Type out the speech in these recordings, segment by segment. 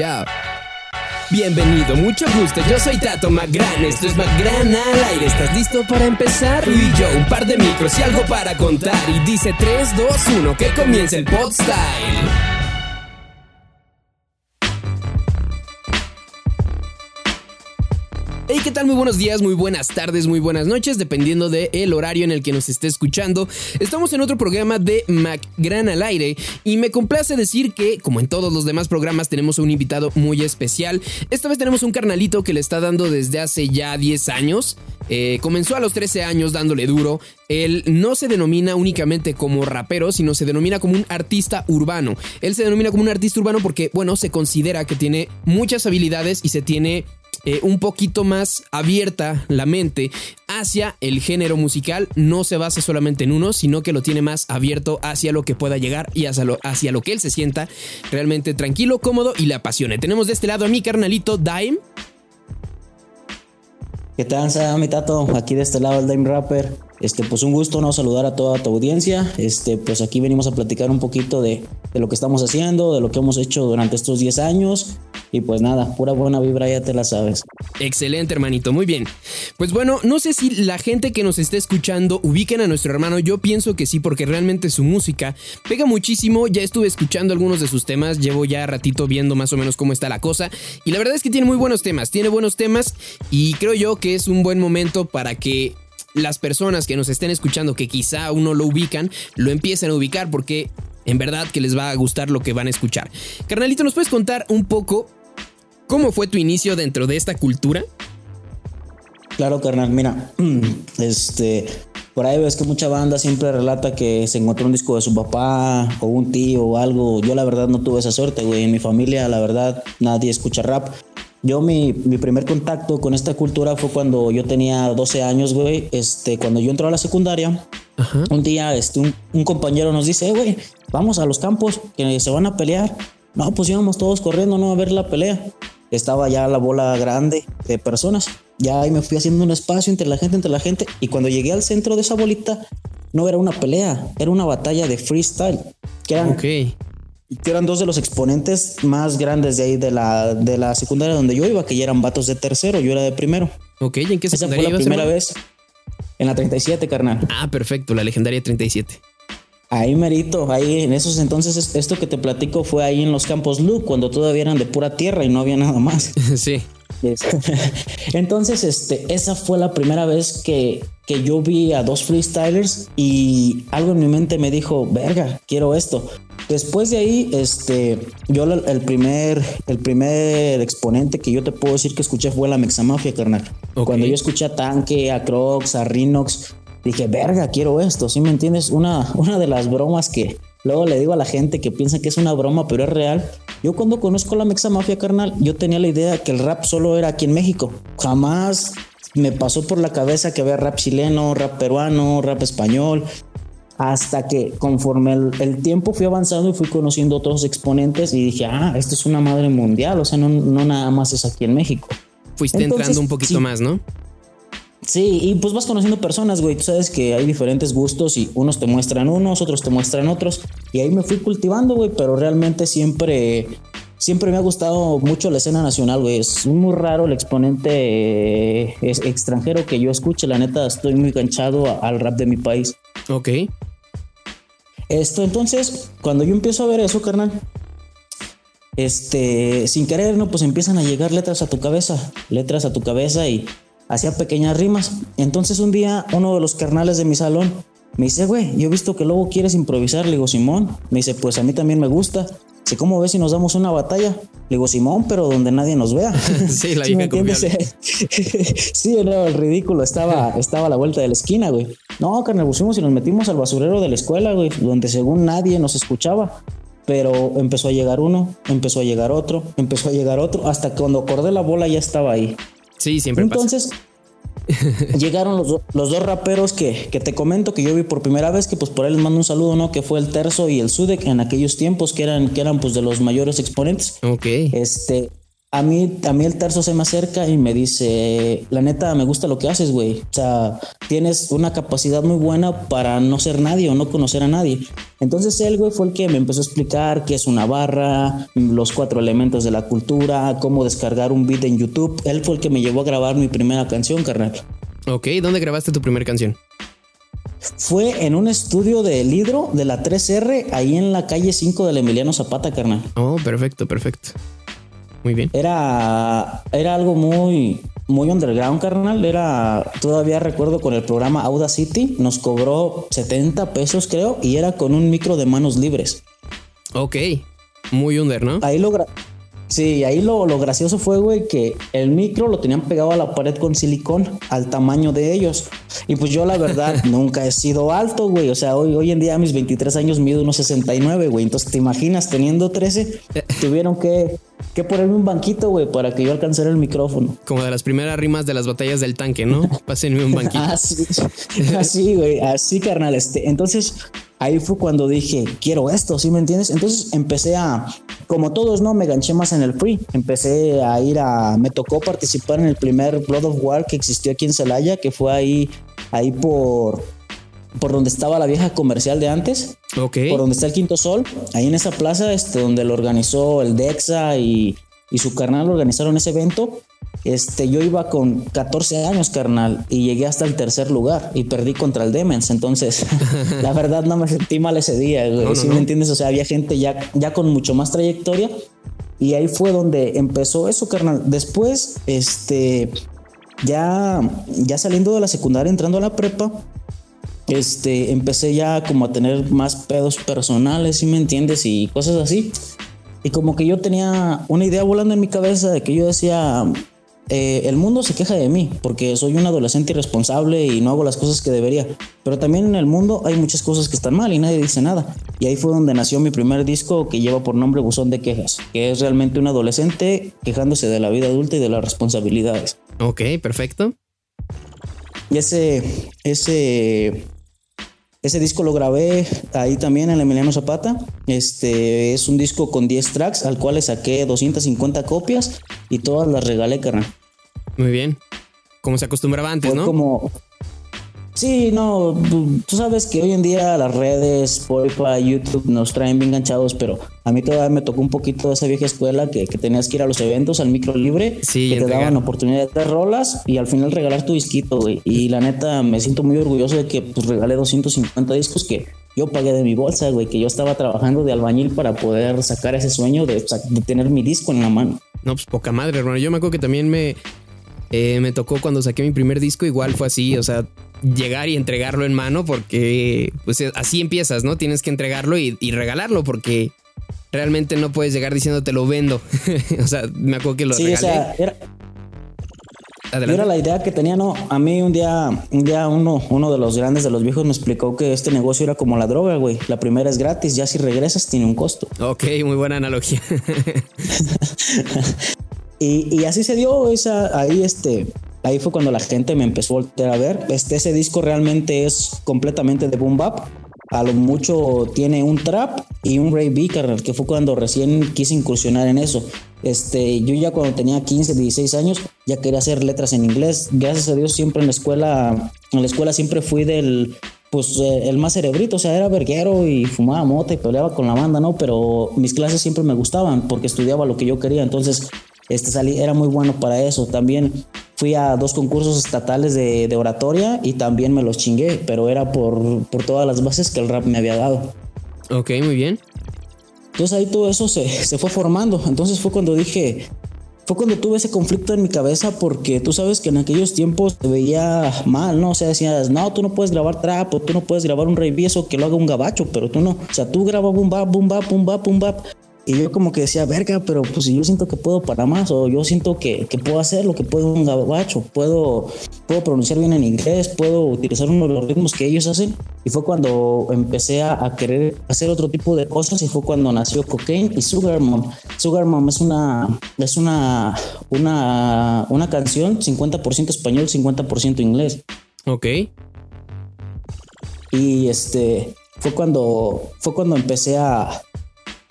Ya. Bienvenido, mucho gusto, yo soy Tato Magran, esto es Magran al aire, ¿estás listo para empezar? Tú y yo, un par de micros y algo para contar, y dice 3, 2, 1, que comience el pod style. Muy buenos días, muy buenas tardes, muy buenas noches, dependiendo del el horario en el que nos esté escuchando. Estamos en otro programa de MacGran al aire y me complace decir que, como en todos los demás programas, tenemos un invitado muy especial. Esta vez tenemos un carnalito que le está dando desde hace ya 10 años. Eh, comenzó a los 13 años dándole duro. Él no se denomina únicamente como rapero, sino se denomina como un artista urbano. Él se denomina como un artista urbano porque, bueno, se considera que tiene muchas habilidades y se tiene eh, un poquito más abierta la mente hacia el género musical. No se basa solamente en uno, sino que lo tiene más abierto hacia lo que pueda llegar y hacia lo, hacia lo que él se sienta realmente tranquilo, cómodo y le apasione. Tenemos de este lado a mi carnalito Dime. ¿Qué tal, mi tato? Aquí de este lado el Dime Rapper. Este, pues un gusto, ¿no? Saludar a toda tu audiencia. Este, pues aquí venimos a platicar un poquito de, de, lo que estamos haciendo, de lo que hemos hecho durante estos 10 años. Y pues nada, pura buena vibra, ya te la sabes. Excelente, hermanito, muy bien. Pues bueno, no sé si la gente que nos esté escuchando ubiquen a nuestro hermano. Yo pienso que sí, porque realmente su música pega muchísimo. Ya estuve escuchando algunos de sus temas, llevo ya ratito viendo más o menos cómo está la cosa. Y la verdad es que tiene muy buenos temas, tiene buenos temas. Y creo yo que es un buen momento para que las personas que nos estén escuchando, que quizá aún no lo ubican, lo empiecen a ubicar porque en verdad que les va a gustar lo que van a escuchar. Carnalito, ¿nos puedes contar un poco cómo fue tu inicio dentro de esta cultura? Claro, carnal, mira, este, por ahí ves que mucha banda siempre relata que se encontró un disco de su papá o un tío o algo. Yo la verdad no tuve esa suerte, güey. En mi familia, la verdad, nadie escucha rap. Yo mi, mi, primer contacto con esta cultura fue cuando yo tenía 12 años, güey. Este, cuando yo entré a la secundaria, un día este, un, compañero nos dice, güey, vamos a los campos que se van a pelear. No, pues íbamos todos corriendo, ¿no? A ver la pelea. Estaba ya la bola grande de personas. Ya ahí me fui haciendo un espacio entre la gente, entre la gente. Y cuando llegué al centro de esa bolita, no era una pelea, era una batalla de freestyle. Que eran okay que eran dos de los exponentes más grandes de ahí de la, de la secundaria donde yo iba, que ya eran vatos de tercero, yo era de primero. Ok, ¿y en qué secundaria Esa fue la primera vez. En la 37, carnal. Ah, perfecto, la legendaria 37. Ahí merito, ahí en esos entonces esto que te platico fue ahí en los campos Luke, cuando todavía eran de pura tierra y no había nada más. sí. Entonces, este, esa fue la primera vez que, que yo vi a dos freestylers y algo en mi mente me dijo, verga, quiero esto. Después de ahí, este, yo el primer, el primer exponente que yo te puedo decir que escuché fue la Mexamafia, carnal. Cuando yo escuché a Tanque, a Crocs, a Rinox, dije, verga, quiero esto, ¿sí me entiendes? Una, una de las bromas que luego le digo a la gente que piensa que es una broma, pero es real. Yo cuando conozco la Mexamafia, carnal, yo tenía la idea que el rap solo era aquí en México. Jamás me pasó por la cabeza que había rap chileno, rap peruano, rap español hasta que conforme el, tiempo fui avanzando y fui conociendo otros exponentes y dije, ah, esto es una madre mundial, o sea, no, no nada más es aquí en México. Fuiste entrando un poquito más, ¿no? Sí, y pues vas conociendo personas, güey. Tú sabes que hay diferentes gustos y unos te muestran unos, otros te muestran otros. Y ahí me fui cultivando, güey, pero realmente siempre, siempre me ha gustado mucho la escena nacional, güey. Es muy raro el exponente eh, extranjero que yo escuche. La neta, estoy muy ganchado al rap de mi país. Ok. Esto, entonces, cuando yo empiezo a ver eso, carnal, este, sin querer, ¿no? Pues empiezan a llegar letras a tu cabeza, letras a tu cabeza y hacía pequeñas rimas. Entonces un día uno de los carnales de mi salón me dice, güey, yo he visto que luego quieres improvisar. Le digo, Simón. Me dice, pues a mí también me gusta. ¿cómo ves si nos damos una batalla? Le digo, Simón, pero donde nadie nos vea. sí, la hija Sí, no, el ridículo estaba, estaba a la vuelta de la esquina, güey. No, carnal, pusimos y nos metimos al basurero de la escuela, güey, donde según nadie nos escuchaba. Pero empezó a llegar uno, empezó a llegar otro, empezó a llear otro, hasta que cuando acordé la bola ya estaba ahí. Sí, siempre Entonces, llegaron los, los, dos raperos que, que, te comento que yo vi por primera vez, que pues por ahí les mando un saludo, ¿no? Que fue el Terzo y el Sudek en aquellos tiempos que eran, que eran pues de los mayores exponentes. Ok. Este, a mí, a mí el terzo se me acerca y me dice, la neta, me gusta lo que haces, güey. O sea, tienes una capacidad muy buena para no ser nadie o no conocer a nadie. Entonces él, güey, fue el que me empezó a explicar qué es una barra, los cuatro elementos de la cultura, cómo descargar un beat en YouTube. Él fue el que me llevó a grabar mi primera canción, carnal. Ok, ¿dónde grabaste tu primera canción? Fue en un estudio de Lidro de la 3R, ahí en la calle 5 del Emiliano Zapata, carnal. Oh, perfecto, perfecto. Muy bien. Era, era algo muy, muy underground, carnal. Era, todavía recuerdo con el programa Audacity, nos cobró 70 pesos, creo, y era con un micro de manos libres. Ok. Muy under, ¿no? Ahí lo, Sí, ahí lo, lo, gracioso fue, güey, que el micro lo tenían pegado a la pared con silicón al tamaño de ellos. Y pues yo, la verdad, nunca he sido alto, güey. O sea, hoy, hoy en día a mis 23 años mido unos 69, güey. Entonces, ¿te imaginas teniendo 13? Tuvieron que, que ponerme un banquito, güey, para que yo alcanzara el micrófono. Como de las primeras rimas de las batallas del tanque, ¿no? Pásenme un banquito. así, así, güey, así, carnal. Este. Entonces, ahí fue cuando dije, quiero esto, ¿sí me entiendes? Entonces empecé a, como todos, ¿no? Me ganché más en el free. Empecé a ir a, me tocó participar en el primer Blood of War que existió aquí en Celaya, que fue ahí, ahí por, por donde estaba la vieja comercial de antes. Por donde está el Quinto Sol, ahí en esa plaza, este, donde lo organizó el Dexa y, y su carnal organizaron ese evento. Este, yo iba con 14 años, carnal, y llegué hasta el tercer lugar y perdí contra el Demens. Entonces, la verdad no me sentí mal ese día, güey. ¿Sí me entiendes? O sea, había gente ya, ya con mucho más trayectoria y ahí fue donde empezó eso, carnal. Después, este, ya, ya saliendo de la secundaria, entrando a la prepa, este, empecé ya como a tener más pedos personales, ¿sí me entiendes? Y cosas así. Y como que yo tenía una idea volando en mi cabeza de que yo decía, eh, el mundo se queja de mí porque soy un adolescente irresponsable y no hago las cosas que debería. Pero también en el mundo hay muchas cosas que están mal y nadie dice nada. Y ahí fue donde nació mi primer disco que lleva por nombre Buzón de Quejas, que es realmente un adolescente quejándose de la vida adulta y de las responsabilidades. Ok, perfecto. Y ese, ese, ese disco lo grabé ahí también en Emiliano Zapata. Este es un disco con 10 tracks al cual le saqué 250 copias y todas las regalé, carnal. Muy bien. Como se acostumbraba antes, Fue ¿no? como. Sí, no, tú sabes que hoy en día las redes, Spotify, YouTube nos traen bien enganchados, pero a mí todavía me tocó un poquito de esa vieja escuela que, que tenías que ir a los eventos, al micro libre, Sí, que te daban oportunidad de rolas y al final regalar tu disquito, güey. Y la neta, me siento muy orgulloso de que pues regalé 250 discos que yo pagué de mi bolsa, güey, que yo estaba trabajando de albañil para poder sacar ese sueño de, de tener mi disco en la mano. No, pues poca madre, hermano. Yo me acuerdo que también me, eh, me tocó cuando saqué mi primer disco, igual fue así, o sea, llegar y entregarlo en mano porque pues así empiezas, ¿no? Tienes que entregarlo y, y regalarlo porque realmente no puedes llegar diciendo te lo vendo. o sea, me acuerdo que lo Sí, o regalé. sea, era, la idea que tenía, no. A mí un día, un día uno, uno de los grandes de los viejos me explicó que este negocio era como la droga, güey. La primera es gratis, ya si regresas tiene un costo. Ok, muy buena analogía. Y, y así se dio esa, ahí este, ahí fue cuando la gente me empezó a voltear a ver. Este, ese disco realmente es completamente de boom bap. A lo mucho tiene un trap y un Ray B, carnal, que fue cuando recién quise incursionar en eso. Este, yo ya cuando tenía 15, 16 años, ya quería hacer letras en inglés. Gracias a Dios siempre en la escuela, en la escuela siempre fui del, pues eh, el más cerebrito, o sea, era verguero y fumaba mota y peleaba con la banda, ¿no? Pero mis clases siempre me gustaban porque estudiaba lo que yo quería, entonces este salí, era muy bueno para eso. También fui a dos concursos estatales de, de oratoria y también me los chingué, pero era por, por todas las bases que el rap me había dado. ok, muy bien. Entonces ahí todo eso se, se fue formando. Entonces fue cuando dije, fue cuando tuve ese conflicto en mi cabeza porque tú sabes que en aquellos tiempos te veía mal, ¿no? O sea, decías, no, tú no puedes grabar trap o tú no puedes grabar un rey eso que lo haga un gabacho, pero tú no. O sea, tú grabas boom bap, boom bap, boom bap, boom bap. Y yo como que decía, verga, pero pues si yo siento que puedo para más o yo siento que, que puedo hacer lo que puedo un gabacho, puedo, puedo pronunciar bien en inglés, puedo utilizar uno de los ritmos que ellos hacen. Y fue cuando empecé a, a querer hacer otro tipo de cosas y fue cuando nació Cocaine y Sugar Mom. Sugar Mom es una, es una, una, una canción 50% español, 50% inglés. Ok. Y este fue cuando fue cuando empecé a,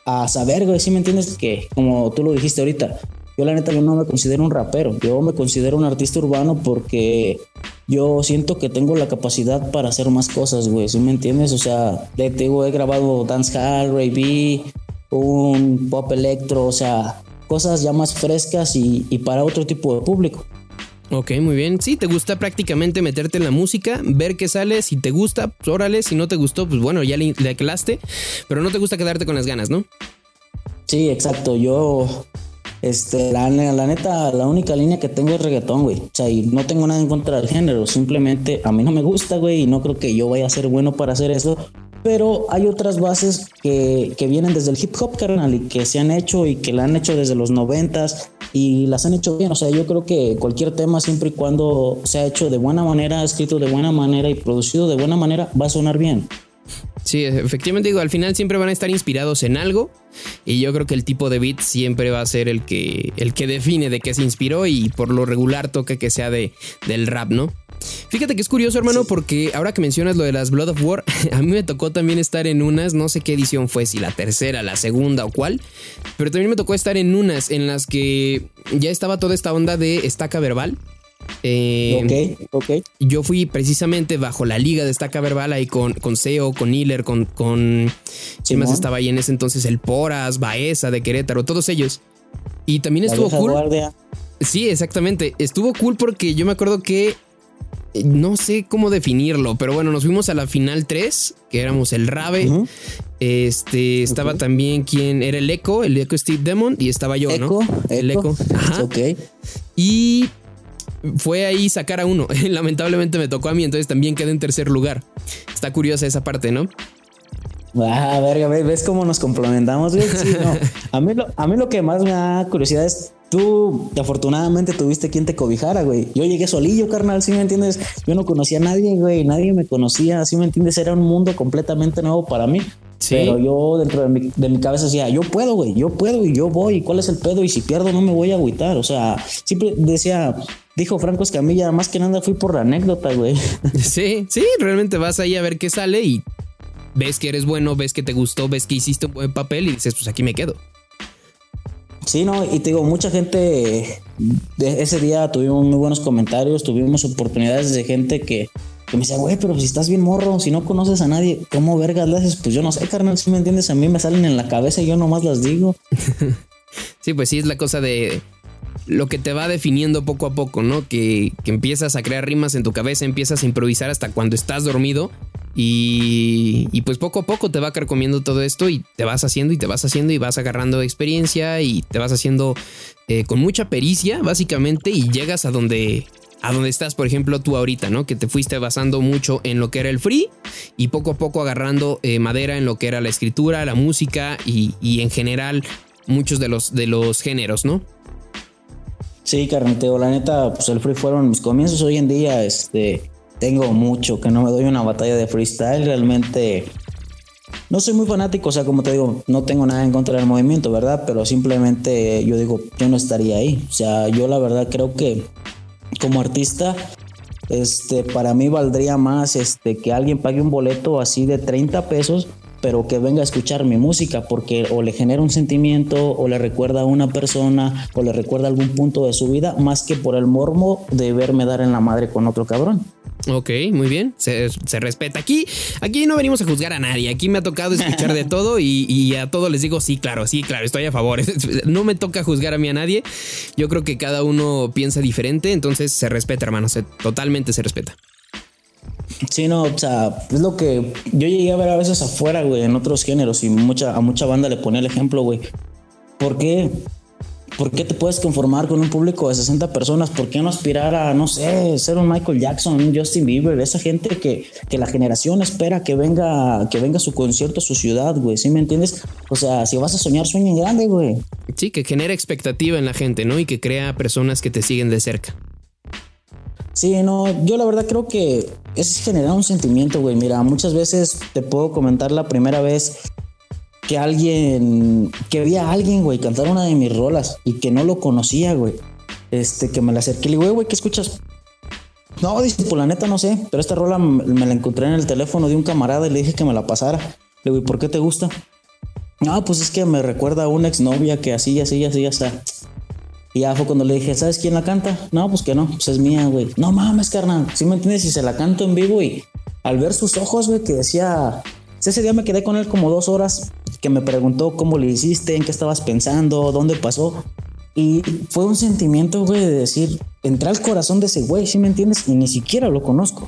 a saber, güey, si me entiendes que como tú lo dijiste ahorita, yo la neta yo no me considero un rapero, yo me considero un artista urbano porque yo siento que tengo la capacidad para hacer más cosas, güey, ¿sí me entiendes? O sea, te digo, he grabado dancehall, R&B, un pop electro, o sea, cosas ya más frescas y para otro tipo de público. Ok, muy bien. Sí, te gusta prácticamente meterte en la música, ver qué sale. Si te gusta, pues órale. Si no te gustó, pues bueno, ya le, le aclaste. Pero no te gusta quedarte con las ganas, ¿no? Sí, exacto. Yo, este, la, la neta, la única línea que tengo es reggaetón, güey. O sea, y no tengo nada en contra del género. Simplemente a mí no me gusta, güey. Y no creo que yo vaya a ser bueno para hacer eso. Pero hay otras bases que, que vienen desde el hip hop, carnal, y que se han hecho y que la han hecho desde los noventas y las han hecho bien. O sea, yo creo que cualquier tema, siempre y cuando sea hecho de buena manera, escrito de buena manera y producido de buena manera, va a sonar bien. Sí, efectivamente digo, al final siempre van a estar inspirados en algo y yo creo que el tipo de beat siempre va a ser el que, el que define de qué se inspiró y por lo regular toca que sea de, del rap, ¿no? Fíjate que es curioso, hermano, porque ahora que mencionas lo de las Blood of War, a mí me tocó también estar en unas, no sé qué edición fue, si la tercera, la segunda o cuál, pero también me tocó estar en unas en las que ya estaba toda esta onda de estaca verbal. Eh, ok, ok. Yo fui precisamente bajo la liga de estaca verbal ahí con, con Seo, con Hiller, con, con ¿quién más estaba ahí en ese entonces? El Poras, Baeza de Querétaro, todos ellos. Y también estuvo cool. Guardia. Sí, exactamente. Estuvo cool porque yo me acuerdo que no sé cómo definirlo, pero bueno, nos fuimos a la final 3, que éramos el Rabe. Este estaba también quien era el Echo, el Echo Steve Demon, y estaba yo, ¿no? El Echo. Ajá. Ok. Y fue ahí sacar a uno. Lamentablemente me tocó a mí, entonces también quedé en tercer lugar. Está curiosa esa parte, ¿no? Ah, verga, ¿ves cómo nos complementamos, güey? Sí, no. a, mí lo, a mí lo que más me da curiosidad es Tú, afortunadamente, tuviste quien te cobijara, güey. Yo llegué solillo, carnal, ¿sí me entiendes? Yo no conocía a nadie, güey. Nadie me conocía, ¿sí me entiendes? Era un mundo completamente nuevo para mí. Sí. Pero yo dentro de mi, de mi cabeza decía, yo puedo, güey, yo puedo y yo voy. ¿Cuál es el pedo? Y si pierdo no me voy a agüitar. O sea, siempre decía, dijo Franco Escamilla, más que nada fui por la anécdota, güey. Sí, sí, realmente vas ahí a ver qué sale y ves que eres bueno, ves que te gustó, ves que hiciste un buen papel y dices, pues aquí me quedo. Sí, no, y te digo, mucha gente, de ese día tuvimos muy buenos comentarios, tuvimos oportunidades de gente que, me decía, güey, pero si estás bien morro, si no conoces a nadie, ¿cómo vergas le haces? Pues yo no sé, carnal, si me entiendes, a mí me salen en la cabeza y yo nomás las digo. sí, pues sí, es la cosa de lo que te va definiendo poco a poco, ¿no? Que, que empiezas a crear rimas en tu cabeza, empiezas a improvisar hasta cuando estás dormido y, pues poco a poco te va carcomiendo todo esto y te vas haciendo y te vas haciendo y vas agarrando experiencia y te vas haciendo eh, con mucha pericia básicamente y llegas a donde, a donde estás, por ejemplo, tú ahorita, ¿no? Que te fuiste basando mucho en lo que era el free y poco a poco agarrando eh, madera en lo que era la escritura, la música y, en general muchos de los, de los géneros, ¿no? Sí, carneteo, la neta, pues el free fueron mis comienzos hoy en día, este tengo mucho, que no me doy una batalla de freestyle. Realmente no soy muy fanático, o sea, como te digo, no tengo nada en contra del movimiento, ¿verdad? Pero simplemente yo digo, yo no estaría ahí. O sea, yo la verdad creo que como artista, este, para mí valdría más este, que alguien pague un boleto así de 30 pesos pero que venga a escuchar mi música porque o le genera un sentimiento o le recuerda a una persona o le recuerda algún punto de su vida más que por el mormo de verme dar en la madre con otro cabrón. Ok, muy bien, se, respeta. Aquí, aquí no venimos a juzgar a nadie, aquí me ha tocado escuchar de todo y, a todos les digo, sí, claro, sí, claro, estoy a favor. No me toca juzgar a mí a nadie, yo creo que cada uno piensa diferente, entonces se respeta, hermano, totalmente se respeta. Sí, no, o sea, es lo que yo llegué a ver a veces afuera, güey, en otros géneros y mucha, a mucha banda le ponía el ejemplo, güey. ¿Por qué? ¿Por qué te puedes conformar con un público de 60 personas? ¿Por qué no aspirar a, no sé, ser un Michael Jackson, un Justin Bieber? Esa gente que, que la generación espera que venga, que venga su concierto a su ciudad, güey. ¿Sí me entiendes? O sea, si vas a soñar, sueña en grande, güey. Sí, que genera expectativa en la gente, ¿no? Y que crea personas que te siguen de cerca. Sí, no, yo la verdad creo que es generar un sentimiento, güey. Mira, muchas veces te puedo comentar la primera vez que alguien, que vi a alguien, güey, cantar una de mis rolas y que no lo conocía, güey. Este, que me la acerqué le digo, güey, ¿qué escuchas? No, dice, por la neta no sé, pero esta rola me la encontré en el teléfono de un camarada y le dije que me la pasara. Le digo, ¿y por qué te gusta? No, pues es que me recuerda a una exnovia que así, así, así, ya está. Y ya fue cuando le dije, ¿sabes quién la canta? No, pues que no, pues es mía, güey. No mames, carnal. ¿Sí me entiendes? Y se la canto en vivo y al ver sus ojos, güey, que decía... Ese día me quedé con él como dos horas, que me preguntó cómo le hiciste, en qué estabas pensando, dónde pasó. Y fue un sentimiento, güey, de decir, entra al corazón de ese güey, ¿sí me entiendes? Y ni siquiera lo conozco.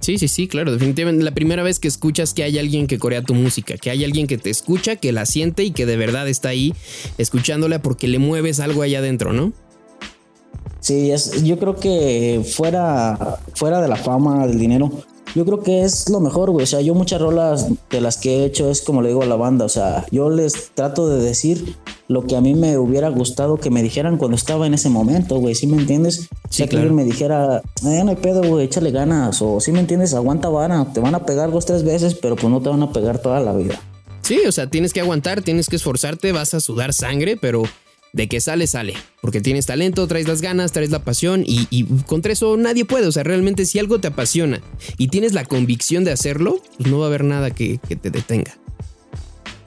Sí, sí, sí, claro, definitivamente. La primera vez que escuchas que hay alguien que corea tu música, que hay alguien que te escucha, que la siente y que de verdad está ahí escuchándola porque le mueves algo allá adentro, ¿no? Sí, es, yo creo que fuera, fuera de la fama, del dinero, yo creo que es lo mejor, güey. O sea, yo muchas rolas de las que he hecho es como le digo a la banda. O sea, yo les trato de decir lo que a mí me hubiera gustado que me dijeran cuando estaba en ese momento, güey. ¿Sí me entiendes? Sí, o sea, que alguien me dijera, eh, no hay pedo, güey, échale ganas. O ¿sí me entiendes? Aguanta vara. Te van a pegar dos, tres veces, pero pues no te van a pegar toda la vida. Sí, o sea, tienes que aguantar, tienes que esforzarte, vas a sudar sangre, pero de que sale, sale. Porque tienes talento, traes las ganas, traes la pasión y, y, contra eso nadie puede. O sea, realmente si algo te apasiona y tienes la convicción de hacerlo, pues no va a haber nada que, te detenga.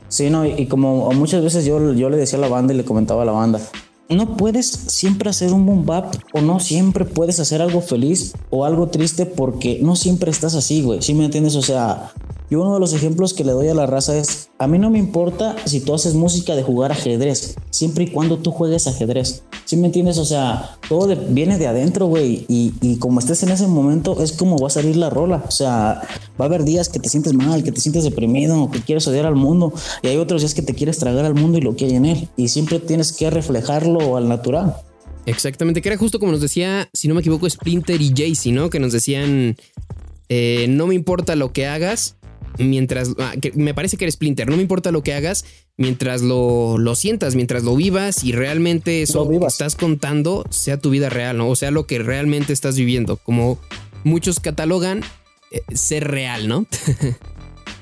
Sí, no, y, como muchas veces yo, yo le decía a la banda y le comentaba a la banda, no puedes siempre hacer un boom bap o no siempre puedes hacer algo feliz o algo triste porque no siempre estás así, güey. ¿Sí me entiendes? O sea, yo uno de los ejemplos que le doy a la raza es, a mí no me importa si tú haces música de jugar ajedrez, siempre y cuando tú juegues ajedrez. ¿Sí me entiendes? O sea, todo viene de adentro, güey. Y, y, como estés en ese momento, es como va a salir la rola. O sea, va a haber días que te sientes mal, que te sientes deprimido, que quieres odiar al mundo. Y hay otros días que te quieres tragar al mundo y lo que hay en él. Y siempre tienes que reflejarlo al natural. Exactamente, que era justo como nos decía, si no me equivoco, Splinter y Jaycee, ¿no? Que nos decían, eh, no me importa lo que hagas, mientras, ah, que me parece que eres Splinter, no me importa lo que hagas, mientras lo, lo sientas, mientras lo vivas y realmente eso que estás contando sea tu vida real, ¿no? O sea, lo que realmente estás viviendo, como muchos catalogan eh, ser real, ¿no?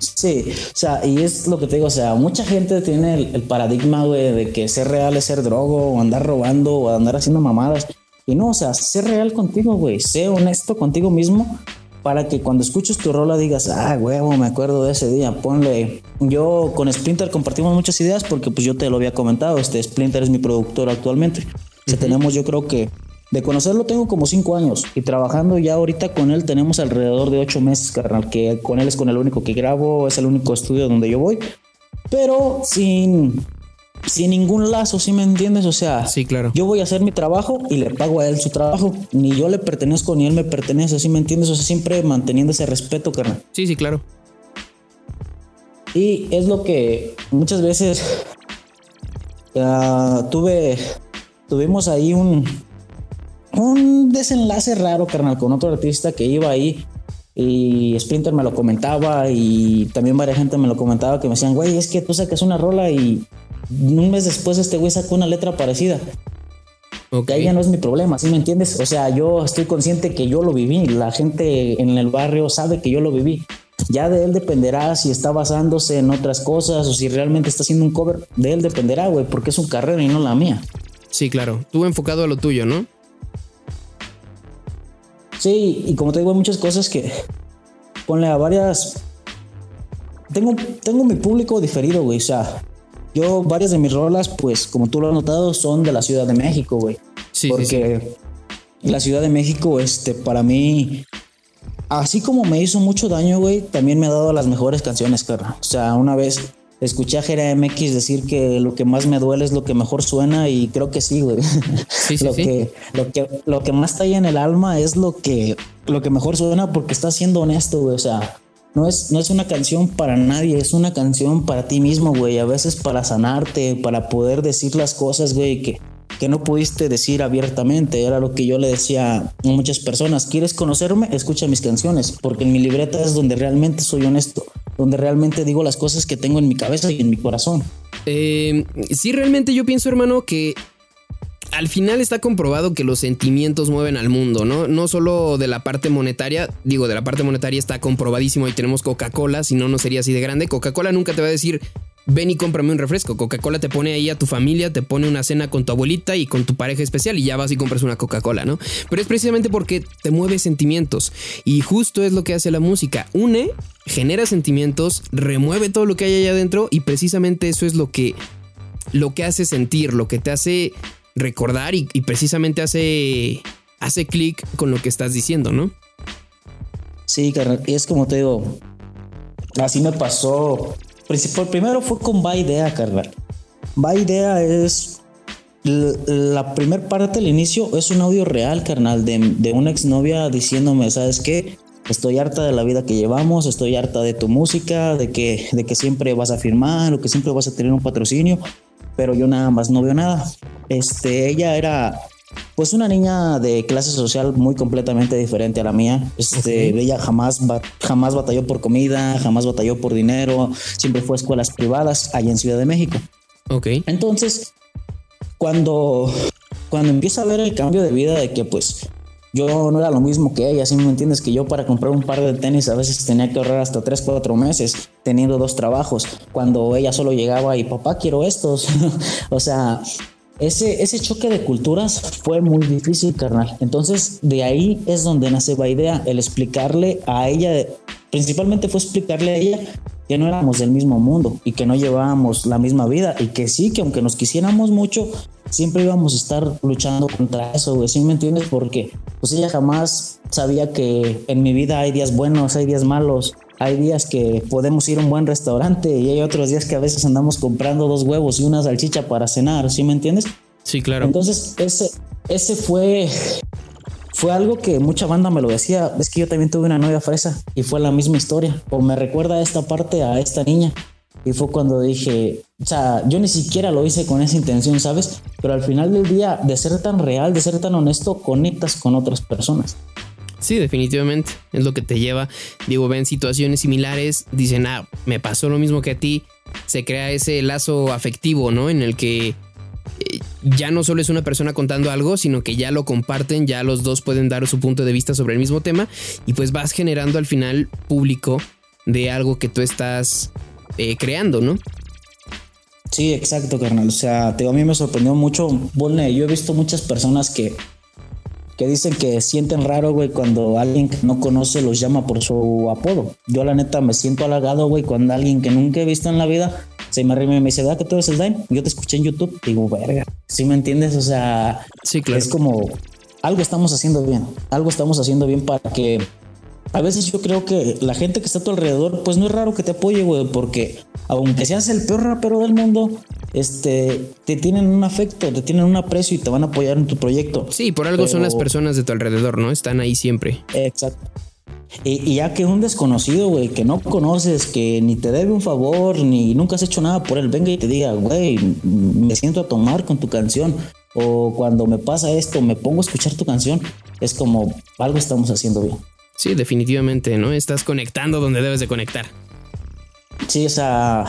Sí, o sea, y es lo que te digo, o sea, mucha gente tiene el, el paradigma, güey, de que ser real es ser drogo, o andar robando, o andar haciendo mamadas. Y no, o sea, ser real contigo, güey, sé honesto contigo mismo para que cuando escuches tu rola digas, ah, huevo, me acuerdo de ese día, ponle. Yo con Splinter compartimos muchas ideas porque pues yo te lo había comentado, este Splinter es mi productor actualmente. O sea, tenemos yo creo que de conocerlo tengo como cinco años y trabajando ya ahorita con él tenemos alrededor de ocho meses, carnal, que con él es con el único que grabo, es el único estudio donde yo voy, pero sin sin ningún lazo, ¿sí me entiendes? O sea, sí, claro. yo voy a hacer mi trabajo y le pago a él su trabajo. Ni yo le pertenezco ni él me pertenece, ¿sí me entiendes? O sea, siempre manteniendo ese respeto, carnal. Sí, sí, claro. Y es lo que muchas veces uh, tuve, tuvimos ahí un, un desenlace raro, carnal, con otro artista que iba ahí y Splinter me lo comentaba y también varias gente me lo comentaba que me decían, güey, es que tú sacas una rola y un mes después este güey sacó una letra parecida. Okay. Ahí ya no es mi problema, ¿sí me entiendes? O sea, yo estoy consciente que yo lo viví, la gente en el barrio sabe que yo lo viví. Ya de él dependerá si está basándose en otras cosas o si realmente está haciendo un cover. De él dependerá, güey, porque es su carrera y no la mía. Sí, claro. Tú enfocado a lo tuyo, ¿no? Sí, y como te digo, hay muchas cosas que ponle a varias. Tengo, tengo mi público diferido, güey. O sea, yo, varias de mis rolas, pues, como tú lo has notado, son de la Ciudad de México, güey. Sí, Porque sí, sí. la Ciudad de México, este, para mí, así como me hizo mucho daño, güey, también me ha dado las mejores canciones, cara. O sea, una vez escuché a Jera MX decir que lo que más me duele es lo que mejor suena y creo que sí, güey. Sí, sí, lo, sí. Que, lo, que, lo que más está ahí en el alma es lo que, lo que mejor suena porque está siendo honesto, güey. O sea, no es, no es una canción para nadie, es una canción para ti mismo, güey. A veces para sanarte, para poder decir las cosas, güey, que, que no pudiste decir abiertamente. Era lo que yo le decía a muchas personas. ¿Quieres conocerme? Escucha mis canciones, porque en mi libreta es donde realmente soy honesto, donde realmente digo las cosas que tengo en mi cabeza y en mi corazón. Eh, sí, realmente yo pienso, hermano, que al final está comprobado que los sentimientos mueven al mundo, ¿no? No solo de la parte monetaria, digo, de la parte monetaria está comprobadísimo y tenemos Coca-Cola, si no, no sería así de grande. Coca-Cola nunca te va a decir, ven y cómprame un refresco. Coca-Cola te pone ahí a tu familia, te pone una cena con tu abuelita y con tu pareja especial y ya vas y compras una Coca-Cola, ¿no? Pero es precisamente porque te mueve sentimientos y justo es lo que hace la música. Une, genera sentimientos, remueve todo lo que hay allá adentro y precisamente eso es lo que, lo que hace sentir, lo que te hace recordar y, precisamente hace, hace clic con lo que estás diciendo, ¿no? Sí, carnal. Y es como te digo, así me pasó. Principal, primero fue con Va Idea, carnal. Va Idea es. La primera parte del inicio es un audio real, carnal, de, de una exnovia diciéndome, ¿sabes qué? Estoy harta de la vida que llevamos, estoy harta de tu música, de que, de que siempre vas a firmar o que siempre vas a tener un patrocinio, pero yo nada más no veo nada. Este, ella era pues una niña de clase social muy completamente diferente a la mía. Este, Ella jamás, jamás batalló por comida, jamás batalló por dinero, siempre fue a escuelas privadas allá en Ciudad de México. Ok. Entonces, cuando, cuando empieza a ver el cambio de vida de que pues yo no era lo mismo que ella, si me entiendes? Que yo para comprar un par de tenis a veces tenía que ahorrar hasta 3, 4 meses teniendo dos trabajos, cuando ella solo llegaba y papá quiero estos. o sea, ese, ese choque de culturas fue muy difícil, carnal. Entonces, de ahí es donde nace la idea, el explicarle a ella, principalmente fue explicarle a ella que no éramos del mismo mundo y que no llevábamos la misma vida y que sí, que aunque nos quisiéramos mucho, siempre íbamos a estar luchando contra eso, güey, ¿sí me entiendes? Porque pues ella jamás sabía que en mi vida hay días buenos, hay días malos, hay días que podemos ir a un buen restaurante y hay otros días que a veces andamos comprando dos huevos y una salchicha para cenar, ¿sí me entiendes? Sí, claro. Entonces, ese, ese fue fue algo que mucha banda me lo decía. Es que yo también tuve una novia fresa y fue la misma historia. O me recuerda esta parte a esta niña. Y fue cuando dije, o sea, yo ni siquiera lo hice con esa intención, ¿sabes? Pero al final del día, de ser tan real, de ser tan honesto, conectas con otras personas. Sí, definitivamente. Es lo que te lleva. Digo, ven situaciones similares, dicen, ah, me pasó lo mismo que a ti. Se crea ese lazo afectivo, ¿no? En el que ya no solo es una persona contando algo, sino que ya lo comparten, ya los dos pueden dar su punto de vista sobre el mismo tema y pues vas generando al final público de algo que tú estás eh, creando, ¿no? Sí, exacto, carnal. O sea, a mí me sorprendió mucho. Bueno, yo he visto muchas personas que, que dicen que sienten raro, güey, cuando alguien que no conoce los llama por su apodo. Yo, la neta, me siento halagado, güey, cuando alguien que nunca he visto en la vida se me arrima y me dice, ¿verdad que tú eres el Dime? Yo te escuché en YouTube. Digo, verga. ¿Sí me entiendes? O sea, sí, claro. es como algo estamos haciendo bien. Algo estamos haciendo bien para que a veces yo creo que la gente que está a tu alrededor, pues no es raro que te apoye, güey, porque aunque seas el peor rapero del mundo, este, te tienen un afecto, te tienen un aprecio y te van a apoyar en tu proyecto. Sí, por algo son las personas de tu alrededor, ¿no? Están ahí siempre. Exacto. Y, ya que un desconocido, güey, que no conoces, que ni te debe un favor, ni nunca has hecho nada por él, venga y te diga, güey, me siento a tomar con tu canción. O cuando me pasa esto, me pongo a escuchar tu canción, es como algo estamos haciendo bien. Sí, definitivamente, ¿no? Estás conectando donde debes de conectar. Sí, o sea,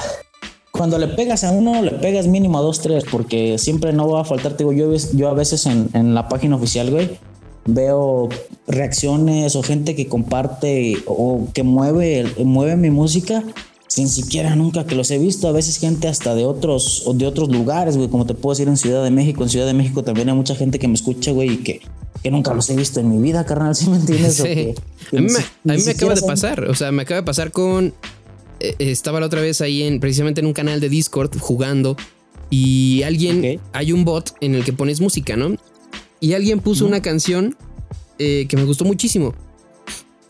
cuando le pegas a uno, le pegas mínimo a dos, tres, porque siempre no va a faltar, te digo, yo, yo a veces en, en la página oficial, güey, veo reacciones o gente que comparte o que mueve, mueve mi música sin siquiera nunca que los he visto. A veces gente hasta de otros, de otros lugares, güey, como te puedo decir en Ciudad de México. En Ciudad de México también hay mucha gente que me escucha, güey, y que, que nunca los he visto en mi vida, carnal, ¿sí me entiendes? a mí, me, acaba de pasar, o sea, me acaba de pasar con... Eh, estaba la otra vez ahí en, precisamente en un canal de Discord jugando y alguien, hay un bot en el que pones música, ¿no? Y alguien puso una canción eh, que me gustó muchísimo.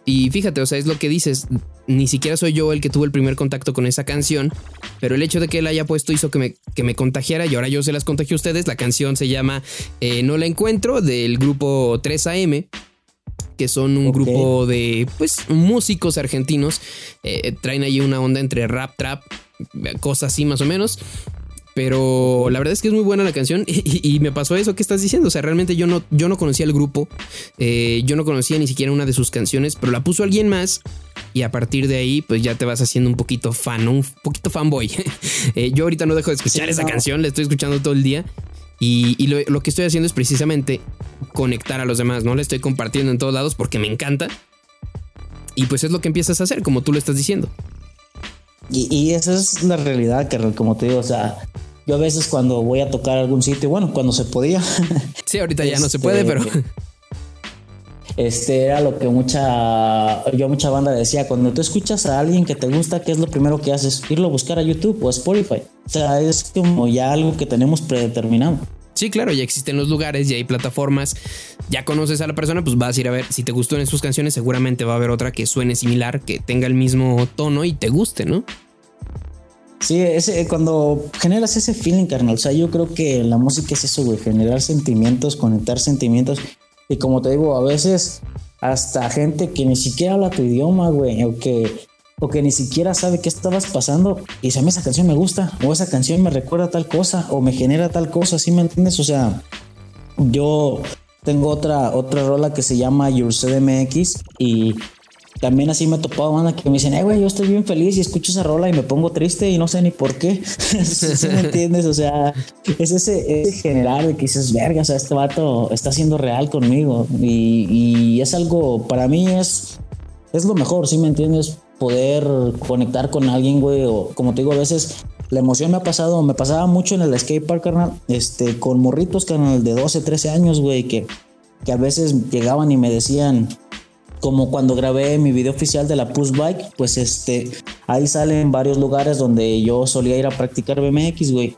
Y fíjate, o sea, es lo que dices. Ni siquiera soy yo el que tuvo el primer contacto con esa canción, pero el hecho de que él haya puesto hizo que me, que me contagiara y ahora yo se las contagié a ustedes. La canción se llama eh, No la encuentro del grupo 3AM, que son un grupo de pues músicos argentinos. Eh, traen ahí una onda entre rap, trap, cosas así más o menos. Pero la verdad es que es muy buena la canción y, me pasó eso que estás diciendo. O sea, realmente yo no, yo no conocía el grupo, eh, yo no conocía ni siquiera una de sus canciones, pero la puso alguien más y a partir de ahí pues ya te vas haciendo un poquito fan, un poquito fanboy. Eh, yo ahorita no dejo de escuchar esa canción, la estoy escuchando todo el día y, lo, lo, que estoy haciendo es precisamente conectar a los demás, ¿no? La estoy compartiendo en todos lados porque me encanta. Y pues es lo que empiezas a hacer, como tú lo estás diciendo. Y, esa es la realidad, que como te digo, o sea, yo a veces cuando voy a tocar algún sitio, bueno, cuando se podía. Sí, ahorita ya no se puede, pero. Este, este era lo que mucha, yo mucha banda decía, cuando tú escuchas a alguien que te gusta, ¿qué es lo primero que haces? Irlo a buscar a YouTube o a Spotify. O sea, es como ya algo que tenemos predeterminado. Sí, claro, ya existen los lugares, ya hay plataformas, ya conoces a la persona, pues vas a ir a ver, si te gustó en sus canciones, seguramente va a haber otra que suene similar, que tenga el mismo tono y te guste, ¿no? Sí, ese, cuando generas ese feeling, carnal, o sea, yo creo que la música es eso, güey, generar sentimientos, conectar sentimientos. Y como te digo, a veces hasta gente que ni siquiera habla tu idioma, güey, o que, o que ni siquiera sabe qué estabas pasando, y dice, a mí esa canción me gusta, o esa canción me recuerda tal cosa, o me genera tal cosa, ¿sí me entiendes? O sea, yo tengo otra, otra rola que se llama Your CDMX y también así me he topado banda que me dicen, eh, güey, yo estoy bien feliz y escucho esa rola y me pongo triste y no sé ni por qué. ¿Sí me entiendes? O sea, es ese, ese general de que dices, verga, o sea, este vato está siendo real conmigo. Y, y, es algo, para mí es, es lo mejor, ¿sí me entiendes? Poder conectar con alguien, güey, o como te digo, a veces la emoción me ha pasado, me pasaba mucho en el skate park, carnal, este, con morritos, carnal, de 12, 13 años, güey, que, que a veces llegaban y me decían, como cuando grabé mi video oficial de la Push Bike, pues este, ahí salen varios lugares donde yo solía ir a practicar BMX, güey.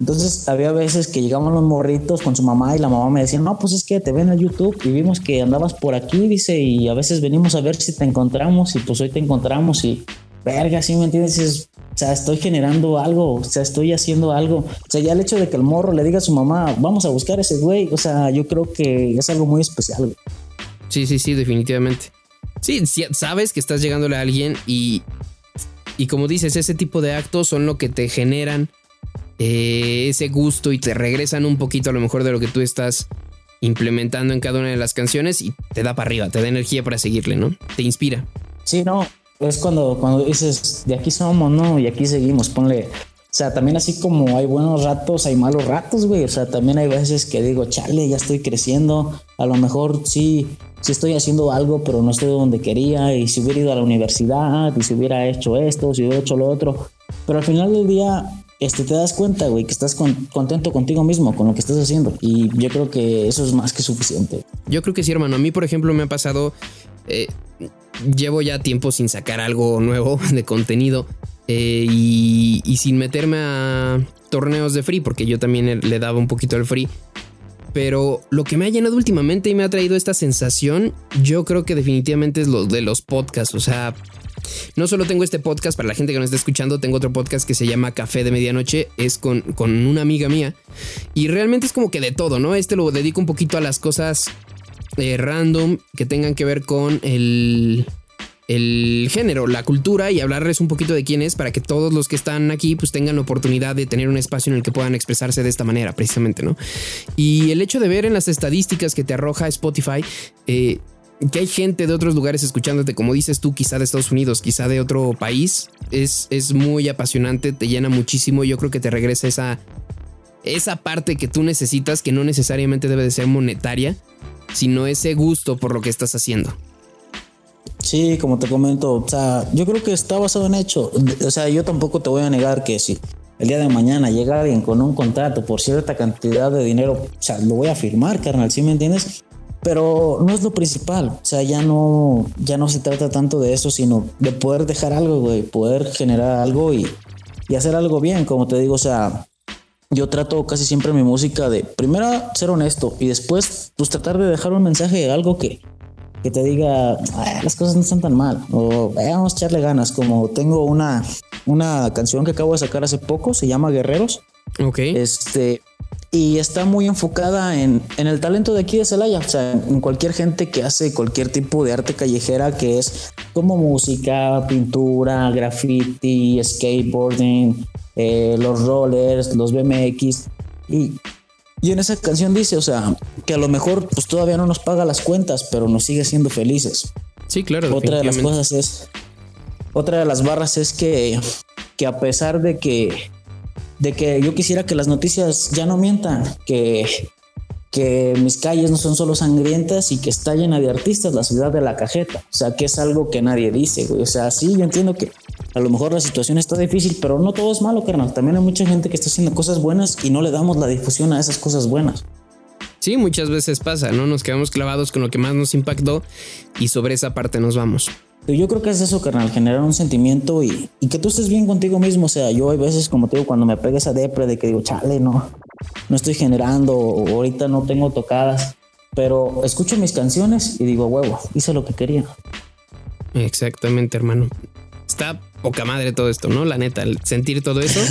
Entonces había veces que llegaban los morritos con su mamá y la mamá me decía, no, pues es que te ven en YouTube y vimos que andabas por aquí, dice, y a veces venimos a ver si te encontramos y pues hoy te encontramos y verga, ¿sí me entiendes? o sea, estoy generando algo, o sea, estoy haciendo algo. O sea, ya el hecho de que el morro le diga a su mamá, vamos a buscar a ese güey, o sea, yo creo que es algo muy especial, güey. Sí, sí, sí, definitivamente. Sí, sabes que estás llegándole a alguien y, y como dices, ese tipo de actos son lo que te generan eh, ese gusto y te regresan un poquito a lo mejor de lo que tú estás implementando en cada una de las canciones y te da para arriba, te da energía para seguirle, ¿no? Te inspira. Sí, no, es cuando, cuando dices, de aquí somos, ¿no? Y aquí seguimos, ponle o sea, también así como hay buenos ratos, hay malos ratos, güey. O sea, también hay veces que digo, chale, ya estoy creciendo. A lo mejor sí, sí estoy haciendo algo, pero no estoy donde quería. Y si hubiera ido a la universidad, y si hubiera hecho esto, si hubiera hecho lo otro. Pero al final del día, este, te das cuenta, güey, que estás contento contigo mismo, con lo que estás haciendo. Y yo creo que eso es más que suficiente. Yo creo que sí, hermano. A mí, por ejemplo, me ha pasado... Eh, llevo ya tiempo sin sacar algo nuevo de contenido. Eh, y, sin meterme a torneos de free, porque yo también le daba un poquito al free. Pero lo que me ha llenado últimamente y me ha traído esta sensación, yo creo que definitivamente es lo de los podcasts. O sea, no solo tengo este podcast para la gente que nos está escuchando, tengo otro podcast que se llama Café de Medianoche, es con, con una amiga mía. Y realmente es como que de todo, ¿no? Este lo dedico un poquito a las cosas eh, random que tengan que ver con el el género, la cultura y hablarles un poquito de quién es para que todos los que están aquí pues tengan la oportunidad de tener un espacio en el que puedan expresarse de esta manera precisamente, ¿no? Y el hecho de ver en las estadísticas que te arroja Spotify, eh, que hay gente de otros lugares escuchándote, como dices tú, quizá de Estados Unidos, quizá de otro país, es, es muy apasionante, te llena muchísimo. Yo creo que te regresa esa, esa parte que tú necesitas, que no necesariamente debe de ser monetaria, sino ese gusto por lo que estás haciendo. Sí, como te comento, o sea, yo creo que está basado en hecho. O sea, yo tampoco te voy a negar que si el día de mañana llega alguien con un contrato por cierta cantidad de dinero, o sea, lo voy a firmar, carnal, ¿sí me entiendes? Pero no es lo principal, o sea, ya no, ya no se trata tanto de eso, sino de poder dejar algo, güey, poder generar algo y, y hacer algo bien, como te digo, o sea, yo trato casi siempre mi música de primero ser honesto y después pues tratar de dejar un mensaje, algo que, que te diga, las cosas no están tan mal, o vamos a echarle ganas, como tengo una, una canción que acabo de sacar hace poco, se llama Guerreros. Ok. Este, y está muy enfocada en, en, el talento de aquí de Celaya, o sea, en cualquier gente que hace cualquier tipo de arte callejera que es como música, pintura, graffiti, skateboarding, eh, los rollers, los BMX. Y y en esa canción dice, o sea, que a lo mejor pues todavía no nos paga las cuentas, pero nos sigue siendo felices. Sí, claro. Otra de las cosas es, otra de las barras es que, que a pesar de que, de que yo quisiera que las noticias ya no mientan, que que mis calles no son solo sangrientas y que está llena de artistas la ciudad de la cajeta. O sea, que es algo que nadie dice, güey. O sea, sí, yo entiendo que a lo mejor la situación está difícil, pero no todo es malo, carnal. También hay mucha gente que está haciendo cosas buenas y no le damos la difusión a esas cosas buenas. Sí, muchas veces pasa, ¿no? Nos quedamos clavados con lo que más nos impactó y sobre esa parte nos vamos. Yo creo que es eso, carnal, generar un sentimiento y, y, que tú estés bien contigo mismo. O sea, yo hay veces, como te digo, cuando me pega esa depre de que digo, chale, no, no estoy generando, ahorita no tengo tocadas, pero escucho mis canciones y digo, huevo, hice lo que quería. Exactamente, hermano. Está poca madre todo esto, ¿no? La neta, el sentir todo eso.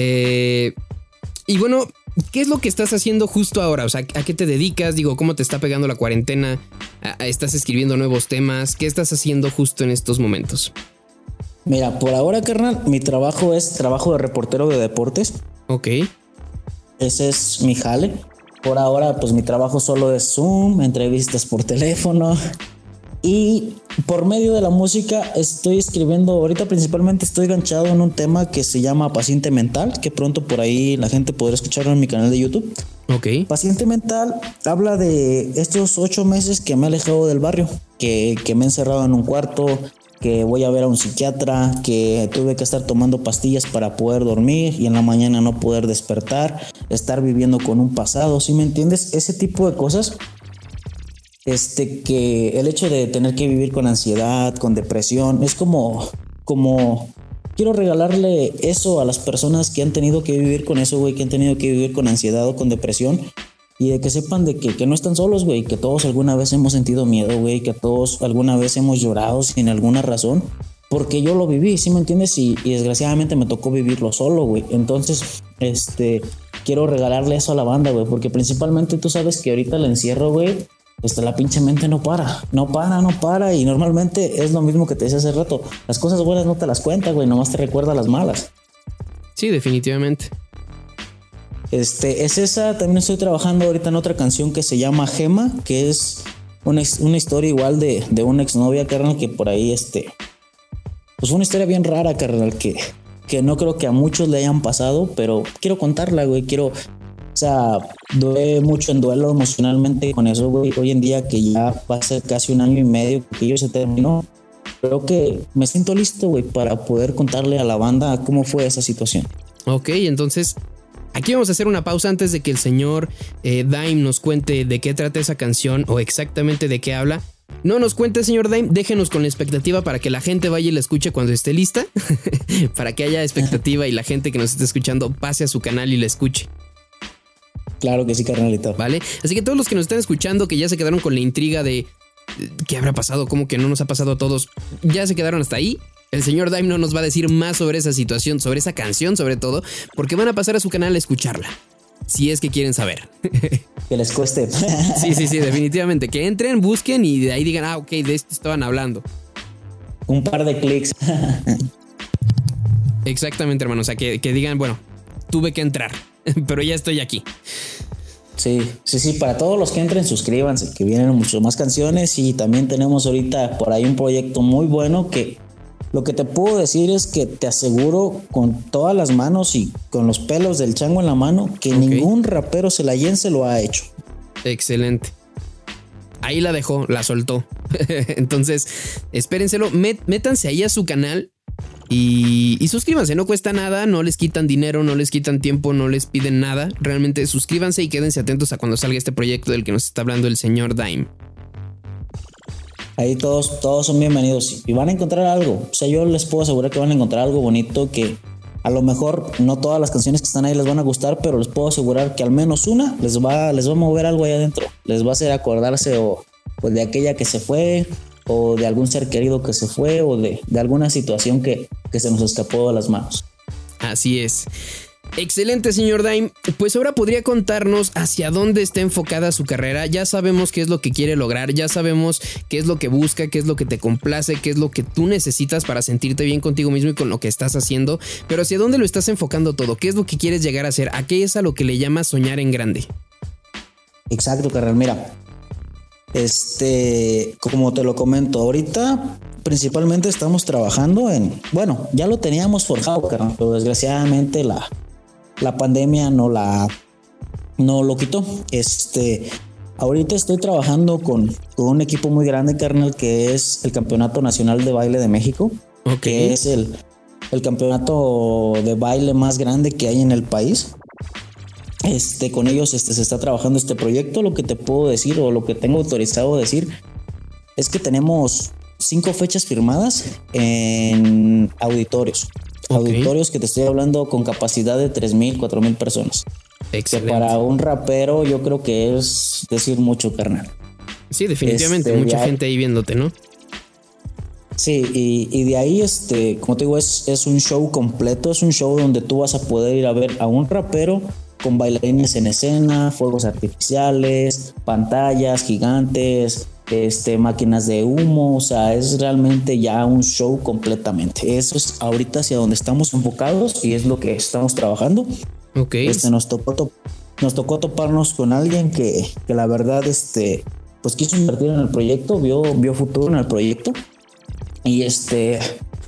Eh, y bueno, ¿qué es lo que estás haciendo justo ahora? O sea, ¿a qué te dedicas? Digo, ¿cómo te está pegando la cuarentena? ¿Estás escribiendo nuevos temas? ¿Qué estás haciendo justo en estos momentos? Mira, por ahora, carnal, mi trabajo es trabajo de reportero de deportes. Ok. Ese es mi jale. Por ahora, pues mi trabajo solo es Zoom, entrevistas por teléfono. Y por medio de la música estoy escribiendo, ahorita principalmente estoy enganchado en un tema que se llama Paciente Mental, que pronto por ahí la gente podrá escucharlo en mi canal de YouTube. Ok. Paciente Mental habla de estos ocho meses que me he alejado del barrio, que, que me he encerrado en un cuarto, que voy a ver a un psiquiatra, que tuve que estar tomando pastillas para poder dormir y en la mañana no poder despertar, estar viviendo con un pasado, ¿sí me entiendes? Ese tipo de cosas. Este que el hecho de tener que vivir con ansiedad, con depresión, es como como quiero regalarle eso a las personas que han tenido que vivir con eso, güey, que han tenido que vivir con ansiedad o con depresión y de que sepan de que, no están solos, güey, que todos alguna vez hemos sentido miedo, güey, que todos alguna vez hemos llorado sin alguna razón, porque yo lo viví, ¿sí me entiendes? Y, y desgraciadamente me tocó vivirlo solo, güey. Entonces, este, quiero regalarle eso a la banda, güey, porque principalmente tú sabes que ahorita el encierro, güey, este, la pinche mente no para, no para, no para. Y normalmente es lo mismo que te decía hace rato. Las cosas buenas no te las cuenta, güey, nomás te recuerda las malas. Sí, definitivamente. Este, es esa. También estoy trabajando ahorita en otra canción que se llama Gema, que es una, una historia igual de, de una exnovia, carnal, que por ahí, este. Pues una historia bien rara, carnal, que, que no creo que a muchos le hayan pasado, pero quiero contarla, güey. Quiero. O sea, duele mucho en duelo emocionalmente con eso, güey. Hoy en día que ya va a ser casi un año y medio que yo se terminó. Creo que me siento listo, güey, para poder contarle a la banda cómo fue esa situación. Ok, entonces Aquí vamos a hacer una pausa antes de que el señor eh, Dime nos cuente de qué trata esa canción o exactamente de qué habla. No nos cuente, señor Dime, déjenos con la expectativa para que la gente vaya y la escuche cuando esté lista, para que haya expectativa y la gente que nos esté escuchando pase a su canal y la escuche. Claro que sí, carnalito. Vale, así que todos los que nos están escuchando, que ya se quedaron con la intriga de qué habrá pasado, cómo que no nos ha pasado a todos, ya se quedaron hasta ahí. El señor Dime no nos va a decir más sobre esa situación, sobre esa canción sobre todo, porque van a pasar a su canal a escucharla. Si es que quieren saber. Que les cueste. Sí, sí, sí, definitivamente. Que entren, busquen y de ahí digan, ah, ok, de esto estaban hablando. Un par de clics. Exactamente, hermano. O sea, que, que digan, bueno, tuve que entrar, pero ya estoy aquí. Sí, sí, sí, para todos los que entren, suscríbanse, que vienen mucho más canciones y también tenemos ahorita por ahí un proyecto muy bueno que lo que te puedo decir es que te aseguro con todas las manos y con los pelos del chango en la mano que ningún rapero celayense lo ha hecho. Excelente. Ahí la dejó, la soltó. Entonces, espérenselo, métanse ahí a su canal y, y suscríbanse. No cuesta nada, no les quitan dinero, no les quitan tiempo, no les piden nada. Realmente suscríbanse y quédense atentos a cuando salga este proyecto del que nos está hablando el señor Dime. Ahí todos, todos son bienvenidos y van a encontrar algo. O sea, yo les puedo asegurar que van a encontrar algo bonito que a lo mejor no todas las canciones que están ahí les van a gustar, pero les puedo asegurar que al menos una les va, les va a mover algo ahí adentro. Les va a hacer acordarse o, o de aquella que se fue, o de algún ser querido que se fue, o de, de alguna situación que, que se nos escapó de las manos. Así es. Excelente, señor Dime. Pues ahora podría contarnos hacia dónde está enfocada su carrera. Ya sabemos qué es lo que quiere lograr, ya sabemos qué es lo que busca, qué es lo que te complace, qué es lo que tú necesitas para sentirte bien contigo mismo y con lo que estás haciendo. Pero hacia dónde lo estás enfocando todo, qué es lo que quieres llegar a hacer, a qué es a lo que le llamas soñar en grande. Exacto, carnal. Mira, este, como te lo comento, ahorita principalmente estamos trabajando en, bueno, ya lo teníamos forjado, carnal, pero desgraciadamente la, la pandemia no la, no lo quitó. Este, ahorita estoy trabajando con, con un equipo muy grande, carnal, que es el Campeonato Nacional de Baile de México, que es el, el campeonato de baile más grande que hay en el país. Este, con ellos este, se está trabajando este proyecto. Lo que te puedo decir o lo que tengo autorizado a decir es que tenemos cinco fechas firmadas en auditorios. Auditorios que te estoy hablando con capacidad de 3.000, 4.000 personas. Excelente. Que para un rapero yo creo que es decir mucho, carnal. Sí, definitivamente, Este, mucha gente ahí viéndote, ¿no? Sí, y, y de ahí, este, como te digo, es, es un show completo, es un show donde tú vas a poder ir a ver a un rapero con bailarines en escena, fuegos artificiales, pantallas gigantes, este, máquinas de humo, o sea, es realmente ya un show completamente. Eso es ahorita hacia donde estamos enfocados y es lo que estamos trabajando. Ok. Este, nos tocó to- nos tocó toparnos con alguien que, que la verdad este pues quiso invertir en el proyecto vio vio futuro en el proyecto y este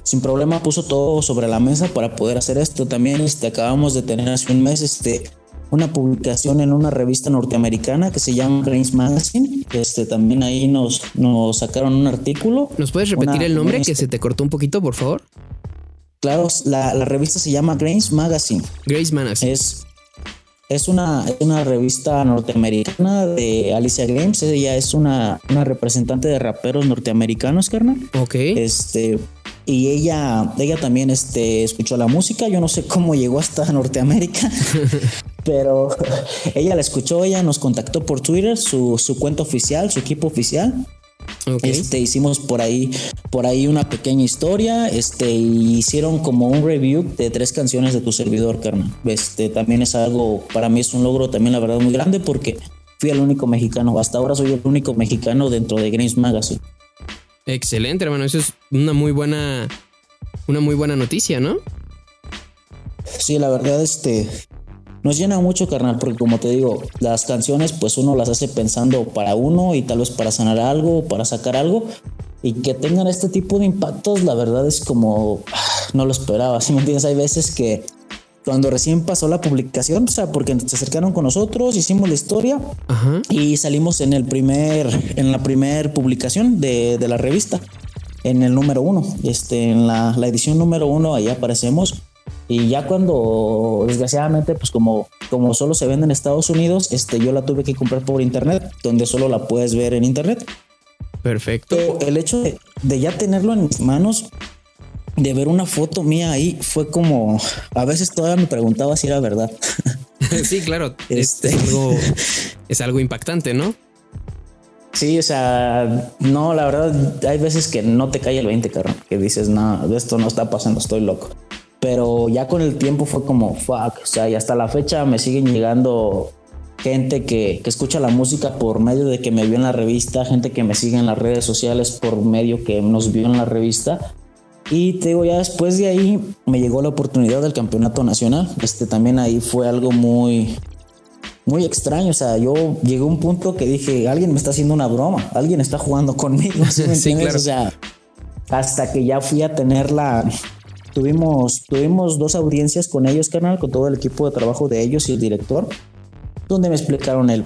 sin problema puso todo sobre la mesa para poder hacer esto también este acabamos de tener hace un mes este una publicación en una revista norteamericana que se llama Grains Magazine este también ahí nos nos sacaron un artículo ¿Nos puedes repetir una- el nombre una- que se te cortó un poquito, por favor? claro la, la revista se llama Grains Magazine Grace Manas. Es, es, una, una revista norteamericana de Alicia Games. Ella es una, una representante de raperos norteamericanos, carnal. Ok. Este, y ella, ella también este, escuchó la música. Yo no sé cómo llegó hasta Norteamérica, pero ella la escuchó. Ella nos contactó por Twitter, su, su cuenta oficial, su equipo oficial. ok. Este, hicimos por ahí, por ahí una pequeña historia, este, hicieron como un review de tres canciones de tu servidor, carnal. Este, también es algo, para mí es un logro también la verdad muy grande porque fui el único mexicano, hasta ahora soy el único mexicano dentro de Games Magazine. Excelente, hermano. Eso es una muy buena. Una muy buena noticia, ¿no? Sí, la verdad, este, nos llena mucho, carnal, porque como te digo, las canciones, pues uno las hace pensando para uno y tal vez para sanar algo, para sacar algo. Y que tengan este tipo de impactos, la verdad es como no lo esperaba. Si me entiendes, hay veces que cuando recién pasó la publicación, o sea, porque se acercaron con nosotros, hicimos la historia Ajá. y salimos en el primer, en la primer publicación de, de la revista, en el número uno, este, en la, la edición número uno, ahí aparecemos. Y ya cuando, desgraciadamente, pues como, como solo se vende en Estados Unidos, este, yo la tuve que comprar por internet, donde solo la puedes ver en internet. Perfecto. Pero el hecho de, de ya tenerlo en mis manos, de ver una foto mía ahí, fue como, a veces todavía me preguntaba si era verdad. sí, claro. Es, Este. es algo. Es algo impactante, ¿no? Sí, o sea, no, la verdad, hay veces que no te cae el 20, carnal, que dices, no, esto no está pasando, estoy loco. Pero ya con el tiempo fue como, fuck, o sea, y hasta la fecha me siguen llegando gente que, que escucha la música por medio de que me vio en la revista, gente que me sigue en las redes sociales por medio que nos vio en la revista. Y te digo, ya después de ahí me llegó la oportunidad del campeonato nacional. Este también ahí fue algo muy, muy extraño. O sea, yo llegué a un punto que dije, alguien me está haciendo una broma, alguien está jugando conmigo. ¿sí me Sí, claro. O sea, hasta que ya fui a tener la. Tuvimos, tuvimos dos audiencias con ellos, canal, con todo el equipo de trabajo de ellos y el director, donde me explicaron el,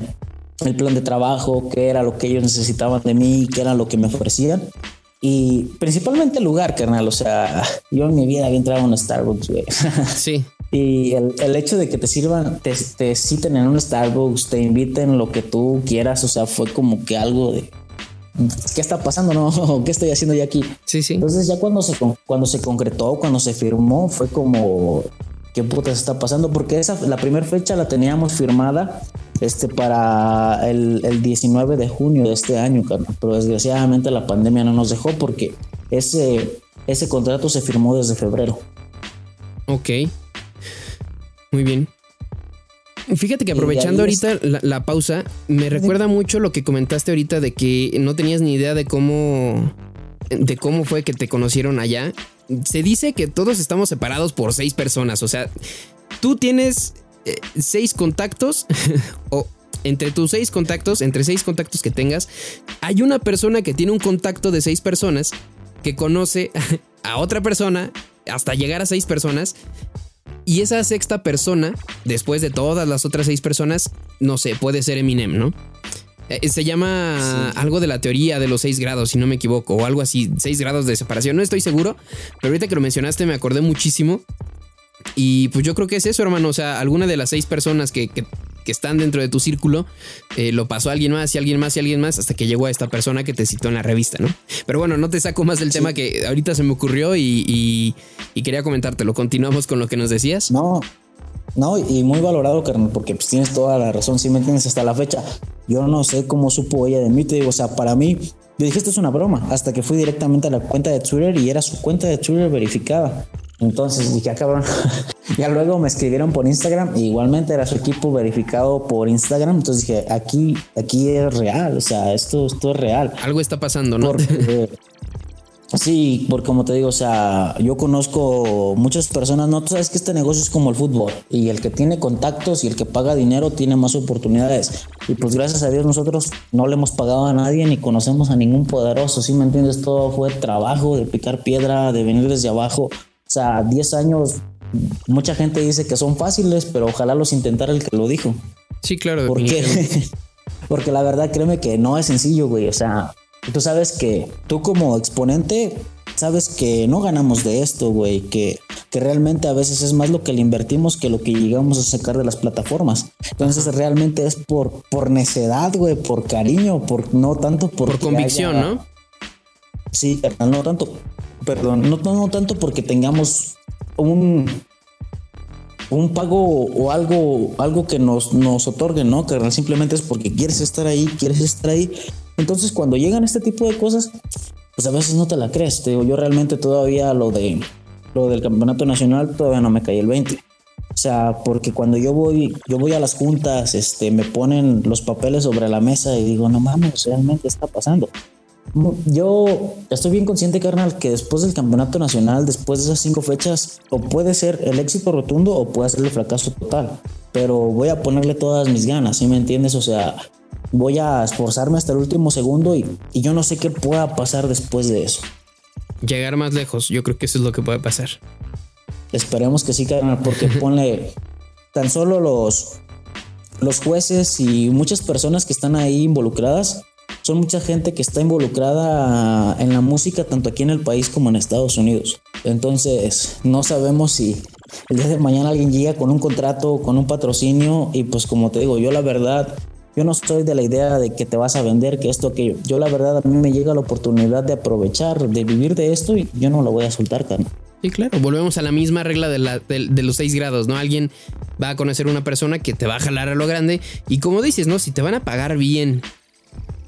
el plan de trabajo, qué era lo que ellos necesitaban de mí, qué era lo que me ofrecían. Y principalmente el lugar, carnal. O sea, yo en mi vida había entrado a un Starbucks, güey. Sí. Y el, el hecho de que te sirvan, te, te citen en un Starbucks, te inviten lo que tú quieras, o sea, fue como que algo de ¿qué está pasando? No, ¿qué estoy haciendo ya aquí? Sí, sí. Entonces ya cuando se cuando se concretó, cuando se firmó, fue como ¿qué putas está pasando? Porque esa la primera fecha la teníamos firmada este para el, el 19 de junio de este año, carnal. Pero desgraciadamente la pandemia no nos dejó porque ese ese contrato se firmó desde febrero. Ok. Muy bien. Fíjate que aprovechando ahorita la, la pausa, me recuerda mucho lo que comentaste ahorita de que no tenías ni idea de cómo. de cómo fue que te conocieron allá. Se dice que todos estamos separados por seis personas. O sea, tú tienes eh, seis contactos. o entre tus seis contactos, entre seis contactos que tengas, hay una persona que tiene un contacto de seis personas que conoce a otra persona hasta llegar a seis personas y esa sexta persona, después de todas las otras seis personas, no sé, puede ser Eminem, ¿no? Eh, Se llama algo de la teoría de los seis grados, si no me equivoco, o algo así, seis grados de separación, no estoy seguro, pero ahorita que lo mencionaste me acordé muchísimo. Y pues yo creo que es eso, hermano, o sea, alguna de las seis personas que, que- que están dentro de tu círculo eh, lo pasó a alguien más y alguien más y alguien más hasta que llegó a esta persona que te citó en la revista, ¿no? Pero bueno, no te saco más del tema que ahorita se me ocurrió y, y- y quería comentártelo. Continuamos con lo que nos decías. No, No, y muy valorado, carnal, porque pues tienes toda la razón, si me entiendes, hasta la fecha. Yo no sé cómo supo ella de mí, te digo, o sea, para mí, yo dije, esto es una broma, hasta que fui directamente a la cuenta de Twitter y era su cuenta de Twitter verificada. Entonces dije, ah, cabrón. ya luego me escribieron por Instagram, igualmente era su equipo verificado por Instagram. Entonces dije, aquí, aquí es real, o sea, esto, esto es real. Algo está pasando, ¿no? Sí, porque como te digo, o sea, yo conozco muchas personas, no, tú sabes que este negocio es como el fútbol y el que tiene contactos y el que paga dinero tiene más oportunidades. Y pues gracias a Dios nosotros no le hemos pagado a nadie ni conocemos a ningún poderoso, ¿sí me entiendes? Todo fue trabajo de picar piedra, de venir desde abajo. O sea, 10 años, mucha gente dice que son fáciles, pero ojalá los intentara el que lo dijo. Sí, claro. ¿Por qué? porque la verdad créeme que no es sencillo, güey. O sea, Tú sabes que tú como exponente, sabes que no ganamos de esto, güey, que, que realmente a veces es más lo que le invertimos que lo que llegamos a sacar de las plataformas. Entonces realmente es por, por necedad, güey, por cariño, por no tanto por... Por convicción, ¿no? Sí, no tanto, perdón, no, no tanto porque tengamos un un pago o algo, algo que nos, nos otorguen, ¿no? Que simplemente es porque quieres estar ahí, quieres estar ahí. Entonces, cuando llegan este tipo de cosas, pues a veces no te la crees. Digo, yo realmente todavía lo de lo del campeonato nacional todavía no me cae el 20. O sea, porque cuando yo voy, yo voy a las juntas, este, me ponen los papeles sobre la mesa y digo, no mames, realmente está pasando. Yo estoy bien consciente, carnal, que después del campeonato nacional, después de esas cinco fechas, o puede ser el éxito rotundo o puede ser el fracaso total. Pero voy a ponerle todas mis ganas, ¿sí me entiendes? O sea, voy a esforzarme hasta el último segundo y, yo no sé qué pueda pasar después de eso. Llegar más lejos, yo creo que eso es lo que puede pasar. Esperemos que sí, carnal, porque ponle tan solo los, los jueces y muchas personas que están ahí involucradas son mucha gente que está involucrada en la música tanto aquí en el país como en Estados Unidos. Entonces, no sabemos si el día de mañana alguien llega con un contrato, con un patrocinio y pues como te digo, yo la verdad, yo no soy de la idea de que te vas a vender, que esto, que yo la verdad a mí me llega la oportunidad de aprovechar, de vivir de esto y yo no lo voy a soltar, carnal. Sí, claro, volvemos a la misma regla de, la, de, los seis grados, ¿no? Alguien va a conocer una persona que te va a jalar a lo grande y como dices, ¿no? Si te van a pagar bien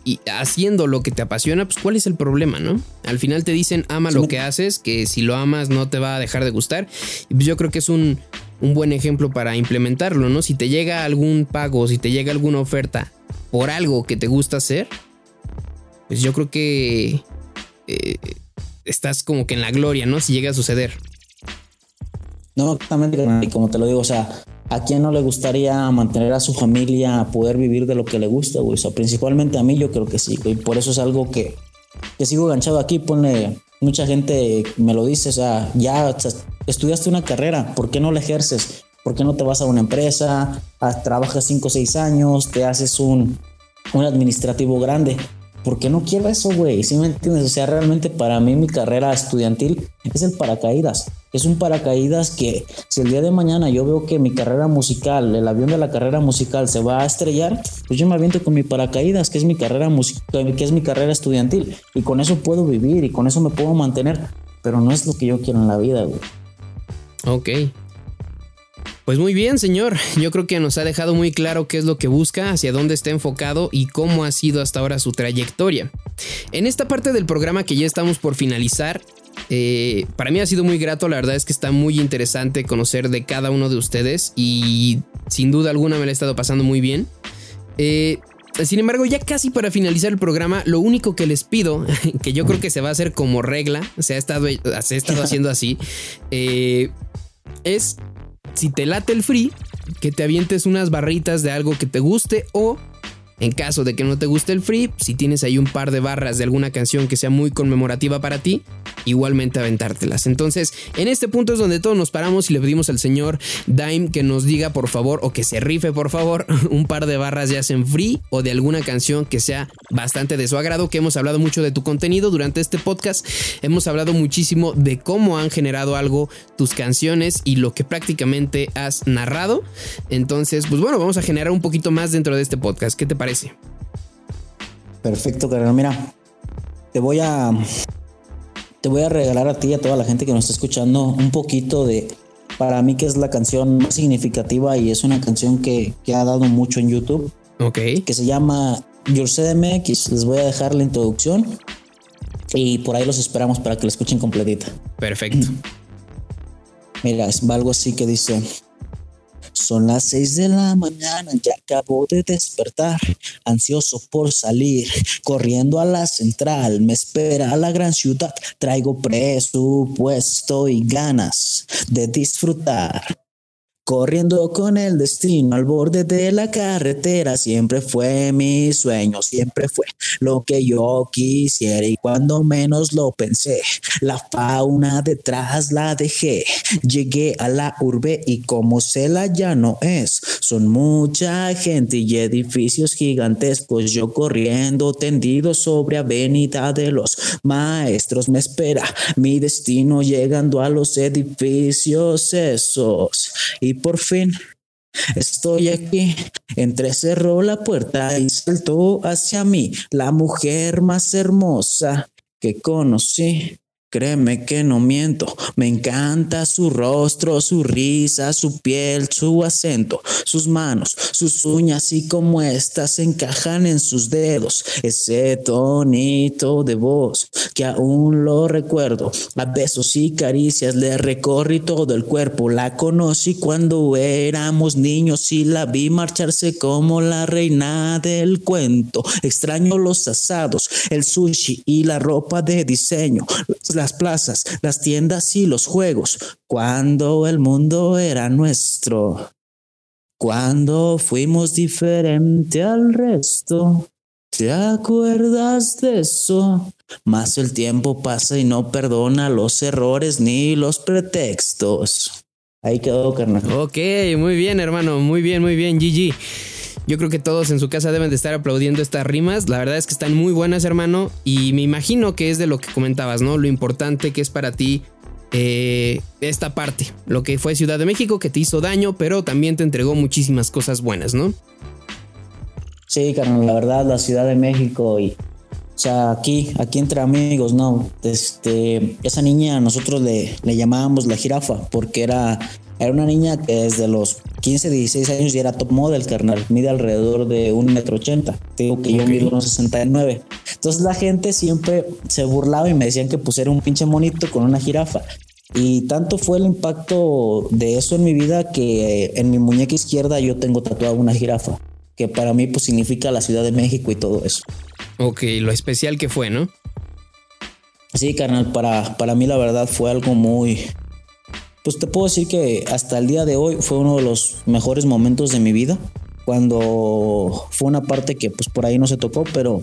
y haciendo lo que te apasiona, pues cuál es el problema, ¿no? Al final te dicen ama lo que haces, que si lo amas no te va a dejar de gustar. Y pues yo creo que es un, buen ejemplo para implementarlo, ¿no? Si te llega algún pago, si te llega alguna oferta por algo que te gusta hacer, pues yo creo que eh, estás como que en la gloria, ¿no? Si llega a suceder. No, exactamente, y como te lo digo, o sea, ¿A quién no le gustaría mantener a su familia, poder vivir de lo que le gusta, güey? O sea, principalmente a mí yo creo que sí, güey. Por eso es algo que, que sigo enganchado aquí. Pone, mucha gente me lo dice, o sea, ya estudiaste una carrera, ¿por qué no la ejerces? ¿Por qué no te vas a una empresa, trabajas 5 o 6 años, te haces un, un administrativo grande? ¿Por qué no quiero eso, güey? ¿Sí me entiendes? O sea, realmente para mí mi carrera estudiantil es el paracaídas. Es un paracaídas que si el día de mañana yo veo que mi carrera musical, el avión de la carrera musical se va a estrellar, pues yo me aviento con mi paracaídas, que es mi carrera musical, que es mi carrera estudiantil. Y con eso puedo vivir y con eso me puedo mantener. Pero no es lo que yo quiero en la vida, güey. Ok, pues muy bien, señor. Yo creo que nos ha dejado muy claro qué es lo que busca, hacia dónde está enfocado y cómo ha sido hasta ahora su trayectoria. En esta parte del programa que ya estamos por finalizar, eh, para mí ha sido muy grato, la verdad es que está muy interesante conocer de cada uno de ustedes y sin duda alguna me lo he estado pasando muy bien. Eh, sin embargo, ya casi para finalizar el programa, lo único que les pido, que yo creo que se va a hacer como regla, se ha estado, se ha estado haciendo así, eh, es si te late el free, que te avientes unas barritas de algo que te guste o en caso de que no te guste el free, si tienes ahí un par de barras de alguna canción que sea muy conmemorativa para ti, igualmente aventártelas. Entonces, en este punto es donde todos nos paramos y le pedimos al señor Dime que nos diga por favor o que se rife por favor un par de barras ya sea en free o de alguna canción que sea bastante de su agrado, que hemos hablado mucho de tu contenido durante este podcast, hemos hablado muchísimo de cómo han generado algo tus canciones y lo que prácticamente has narrado. Entonces, pues bueno, vamos a generar un poquito más dentro de este podcast. ¿Qué te parece? Perfecto, carnal. Mira, te voy a te voy a regalar a ti y a toda la gente que nos está escuchando un poquito de para mí que es la canción más significativa y es una canción que, que ha dado mucho en YouTube. Ok. Que se llama Your CDMX. Les voy a dejar la introducción y por ahí los esperamos para que la escuchen completita. Perfecto. Mira, es algo así que dice. Son las seis de la mañana, ya acabo de despertar, ansioso por salir, corriendo a la central, me espera la gran ciudad, traigo presupuesto y ganas de disfrutar. Corriendo con el destino al borde de la carretera, siempre fue mi sueño, siempre fue lo que yo quisiera y cuando menos lo pensé, la fauna detrás la dejé. Llegué a la urbe y como se la ya no es, son mucha gente y edificios gigantescos, yo corriendo tendido sobre avenida de los maestros me espera mi destino llegando a los edificios esos y por fin estoy aquí. Entrecerró la puerta y saltó hacia mí la mujer más hermosa que conocí. Créeme que no miento, me encanta su rostro, su risa, su piel, su acento, sus manos, sus uñas y como estas encajan en sus dedos, ese tonito de voz que aún lo recuerdo, a besos y caricias le recorrí todo el cuerpo, la conocí cuando éramos niños y la vi marcharse como la reina del cuento, extraño los asados, el sushi y la ropa de diseño, las plazas, las tiendas y los juegos, cuando el mundo era nuestro, cuando fuimos diferente al resto. ¿Te acuerdas de eso? Más el tiempo pasa y no perdona los errores ni los pretextos. Ahí quedó, carnal. Ok, muy bien, hermano. Muy bien, muy bien, GG. Yo creo que todos en su casa deben de estar aplaudiendo estas rimas. La verdad es que están muy buenas, hermano. Y me imagino que es de lo que comentabas, ¿no? Lo importante que es para ti eh, esta parte. Lo que fue Ciudad de México, que te hizo daño, pero también te entregó muchísimas cosas buenas, ¿no? Sí, carnal, la verdad, la Ciudad de México y. O sea, aquí, aquí entre amigos, ¿no? Este, esa niña nosotros le, le llamábamos la jirafa porque era, era una niña que desde los 15, 16 años ya era top model, carnal. Mide alrededor de un metro ochenta. Digo que yo mido unos 69. Entonces la gente siempre se burlaba y me decían que pues era un pinche monito con una jirafa. Y tanto fue el impacto de eso en mi vida que en mi muñeca izquierda yo tengo tatuada una jirafa, que para mí pues significa la Ciudad de México y todo eso. Ok, lo especial que fue, ¿no? Sí, carnal, para, para mí la verdad fue algo muy... Pues te puedo decir que hasta el día de hoy fue uno de los mejores momentos de mi vida, cuando fue una parte que pues por ahí no se tocó, pero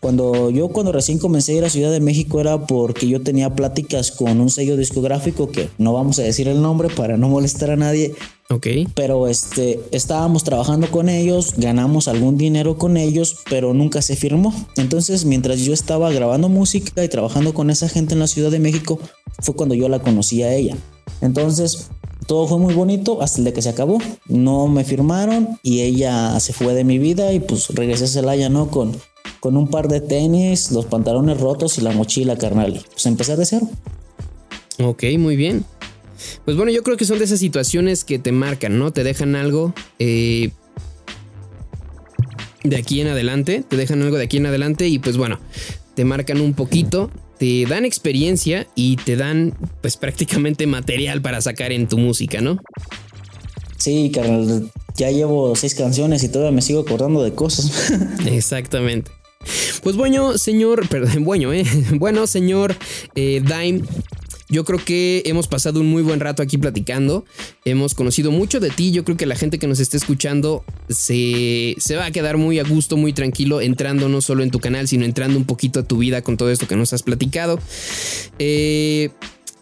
cuando yo cuando recién comencé a ir a Ciudad de México era porque yo tenía pláticas con un sello discográfico que no vamos a decir el nombre para no molestar a nadie. Ok. Pero este estábamos trabajando con ellos, ganamos algún dinero con ellos, pero nunca se firmó. Entonces, mientras yo estaba grabando música y trabajando con esa gente en la Ciudad de México, fue cuando yo la conocí a ella. Entonces, todo fue muy bonito hasta el día que se acabó. No me firmaron y ella se fue de mi vida y pues regresé a Celaya, ¿no? Con con un par de tenis, los pantalones rotos y la mochila, carnal. Pues empezar de cero. Ok, muy bien. Pues bueno, yo creo que son de esas situaciones que te marcan, ¿no? Te dejan algo eh, de aquí en adelante, te dejan algo de aquí en adelante y pues bueno, te marcan un poquito, te dan experiencia y te dan pues prácticamente material para sacar en tu música, ¿no? Sí, carnal, ya llevo seis canciones y todavía me sigo acordando de cosas. Exactamente. Pues bueno, señor, perdón, bueno, eh. Bueno, señor eh, Dime, yo creo que hemos pasado un muy buen rato aquí platicando. Hemos conocido mucho de ti. Yo creo que la gente que nos esté escuchando se, se, va a quedar muy a gusto, muy tranquilo, entrando no solo en tu canal, sino entrando un poquito a tu vida con todo esto que nos has platicado. Eh.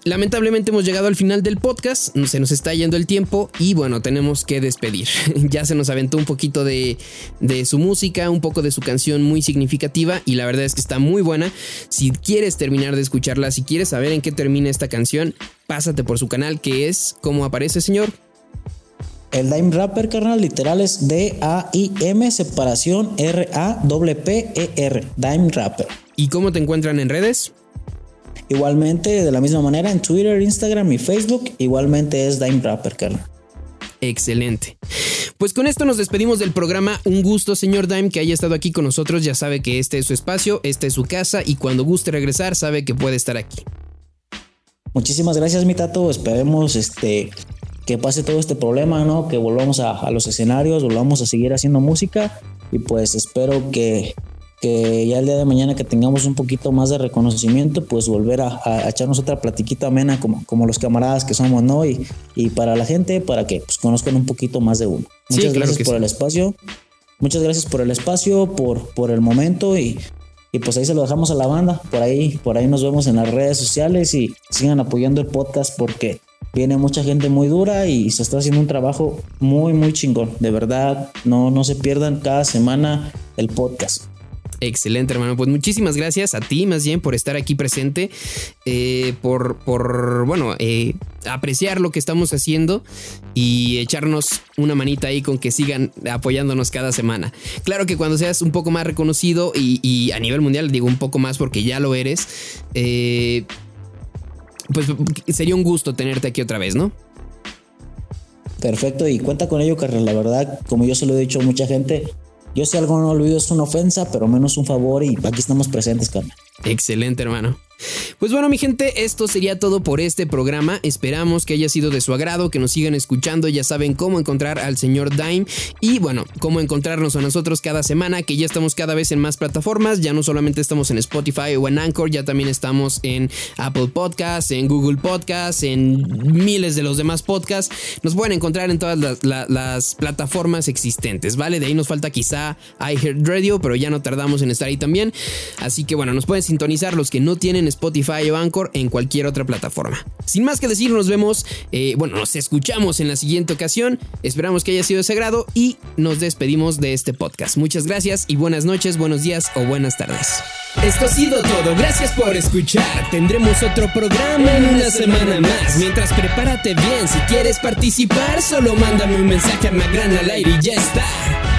Lamentablemente hemos llegado al final del podcast, se nos está yendo el tiempo y bueno, tenemos que despedir. ya se nos aventó un poquito de, de, su música, un poco de su canción muy significativa y la verdad es que está muy buena. Si quieres terminar de escucharla, si quieres saber en qué termina esta canción, pásate por su canal que es ¿Cómo aparece señor? El Dime Rapper, carnal, literal es D-A-I-M, separación R-A-P-P-E-R, Dime Rapper. ¿Y cómo te encuentran en redes? Igualmente, de la misma manera, en Twitter, Instagram y Facebook, igualmente es Dime Rapper. Excelente. Pues con esto nos despedimos del programa. Un gusto, señor Dime, que haya estado aquí con nosotros. Ya sabe que este es su espacio, esta es su casa y cuando guste regresar sabe que puede estar aquí. Muchísimas gracias, mi tato. Esperemos este, que pase todo este problema, ¿no? Que volvamos a, a los escenarios, volvamos a seguir haciendo música y pues espero que que ya el día de mañana que tengamos un poquito más de reconocimiento, pues volver a, echarnos otra platiquita amena como, como los camaradas que somos, ¿no? Y, y para la gente, para que pues, conozcan un poquito más de uno. Muchas gracias por el espacio. Muchas gracias por el espacio, por, por el momento y, y pues ahí se lo dejamos a la banda. Por ahí, por ahí nos vemos en las redes sociales y sigan apoyando el podcast porque viene mucha gente muy dura y se está haciendo un trabajo muy, muy chingón. De verdad, no, no se pierdan cada semana el podcast. Excelente, hermano. Pues muchísimas gracias a ti, más bien, por estar aquí presente, eh, por, por, bueno, eh, apreciar lo que estamos haciendo y echarnos una manita ahí con que sigan apoyándonos cada semana. Claro que cuando seas un poco más reconocido y, a nivel mundial, digo un poco más porque ya lo eres, eh, pues sería un gusto tenerte aquí otra vez, ¿no? Perfecto, y cuenta con ello, Carlos. La verdad, como yo se lo he dicho a mucha gente, yo si algo no olvido es una ofensa, pero menos un favor y aquí estamos presentes, Carmen. Excelente, hermano. Pues bueno, mi gente, esto sería todo por este programa. Esperamos que haya sido de su agrado, que nos sigan escuchando. Ya saben cómo encontrar al señor Dime y bueno, cómo encontrarnos a nosotros cada semana, que ya estamos cada vez en más plataformas. Ya no solamente estamos en Spotify o en Anchor, ya también estamos en Apple Podcasts, en Google Podcasts, en miles de los demás podcasts. Nos pueden encontrar en todas las, plataformas existentes, ¿vale? De ahí nos falta quizá iHeartRadio, pero ya no tardamos en estar ahí también. Así que bueno, nos pueden sintonizar los que no tienen Spotify o Anchor en cualquier otra plataforma. Sin más que decir, nos vemos, eh, bueno, nos escuchamos en la siguiente ocasión. Esperamos que haya sido de sagrado y nos despedimos de este podcast. Muchas gracias y buenas noches, buenos días o buenas tardes. Esto ha sido todo, gracias por escuchar. Tendremos otro programa en una semana más. Mientras prepárate bien, si quieres participar, solo mándame un mensaje a Magrana al aire y ya está.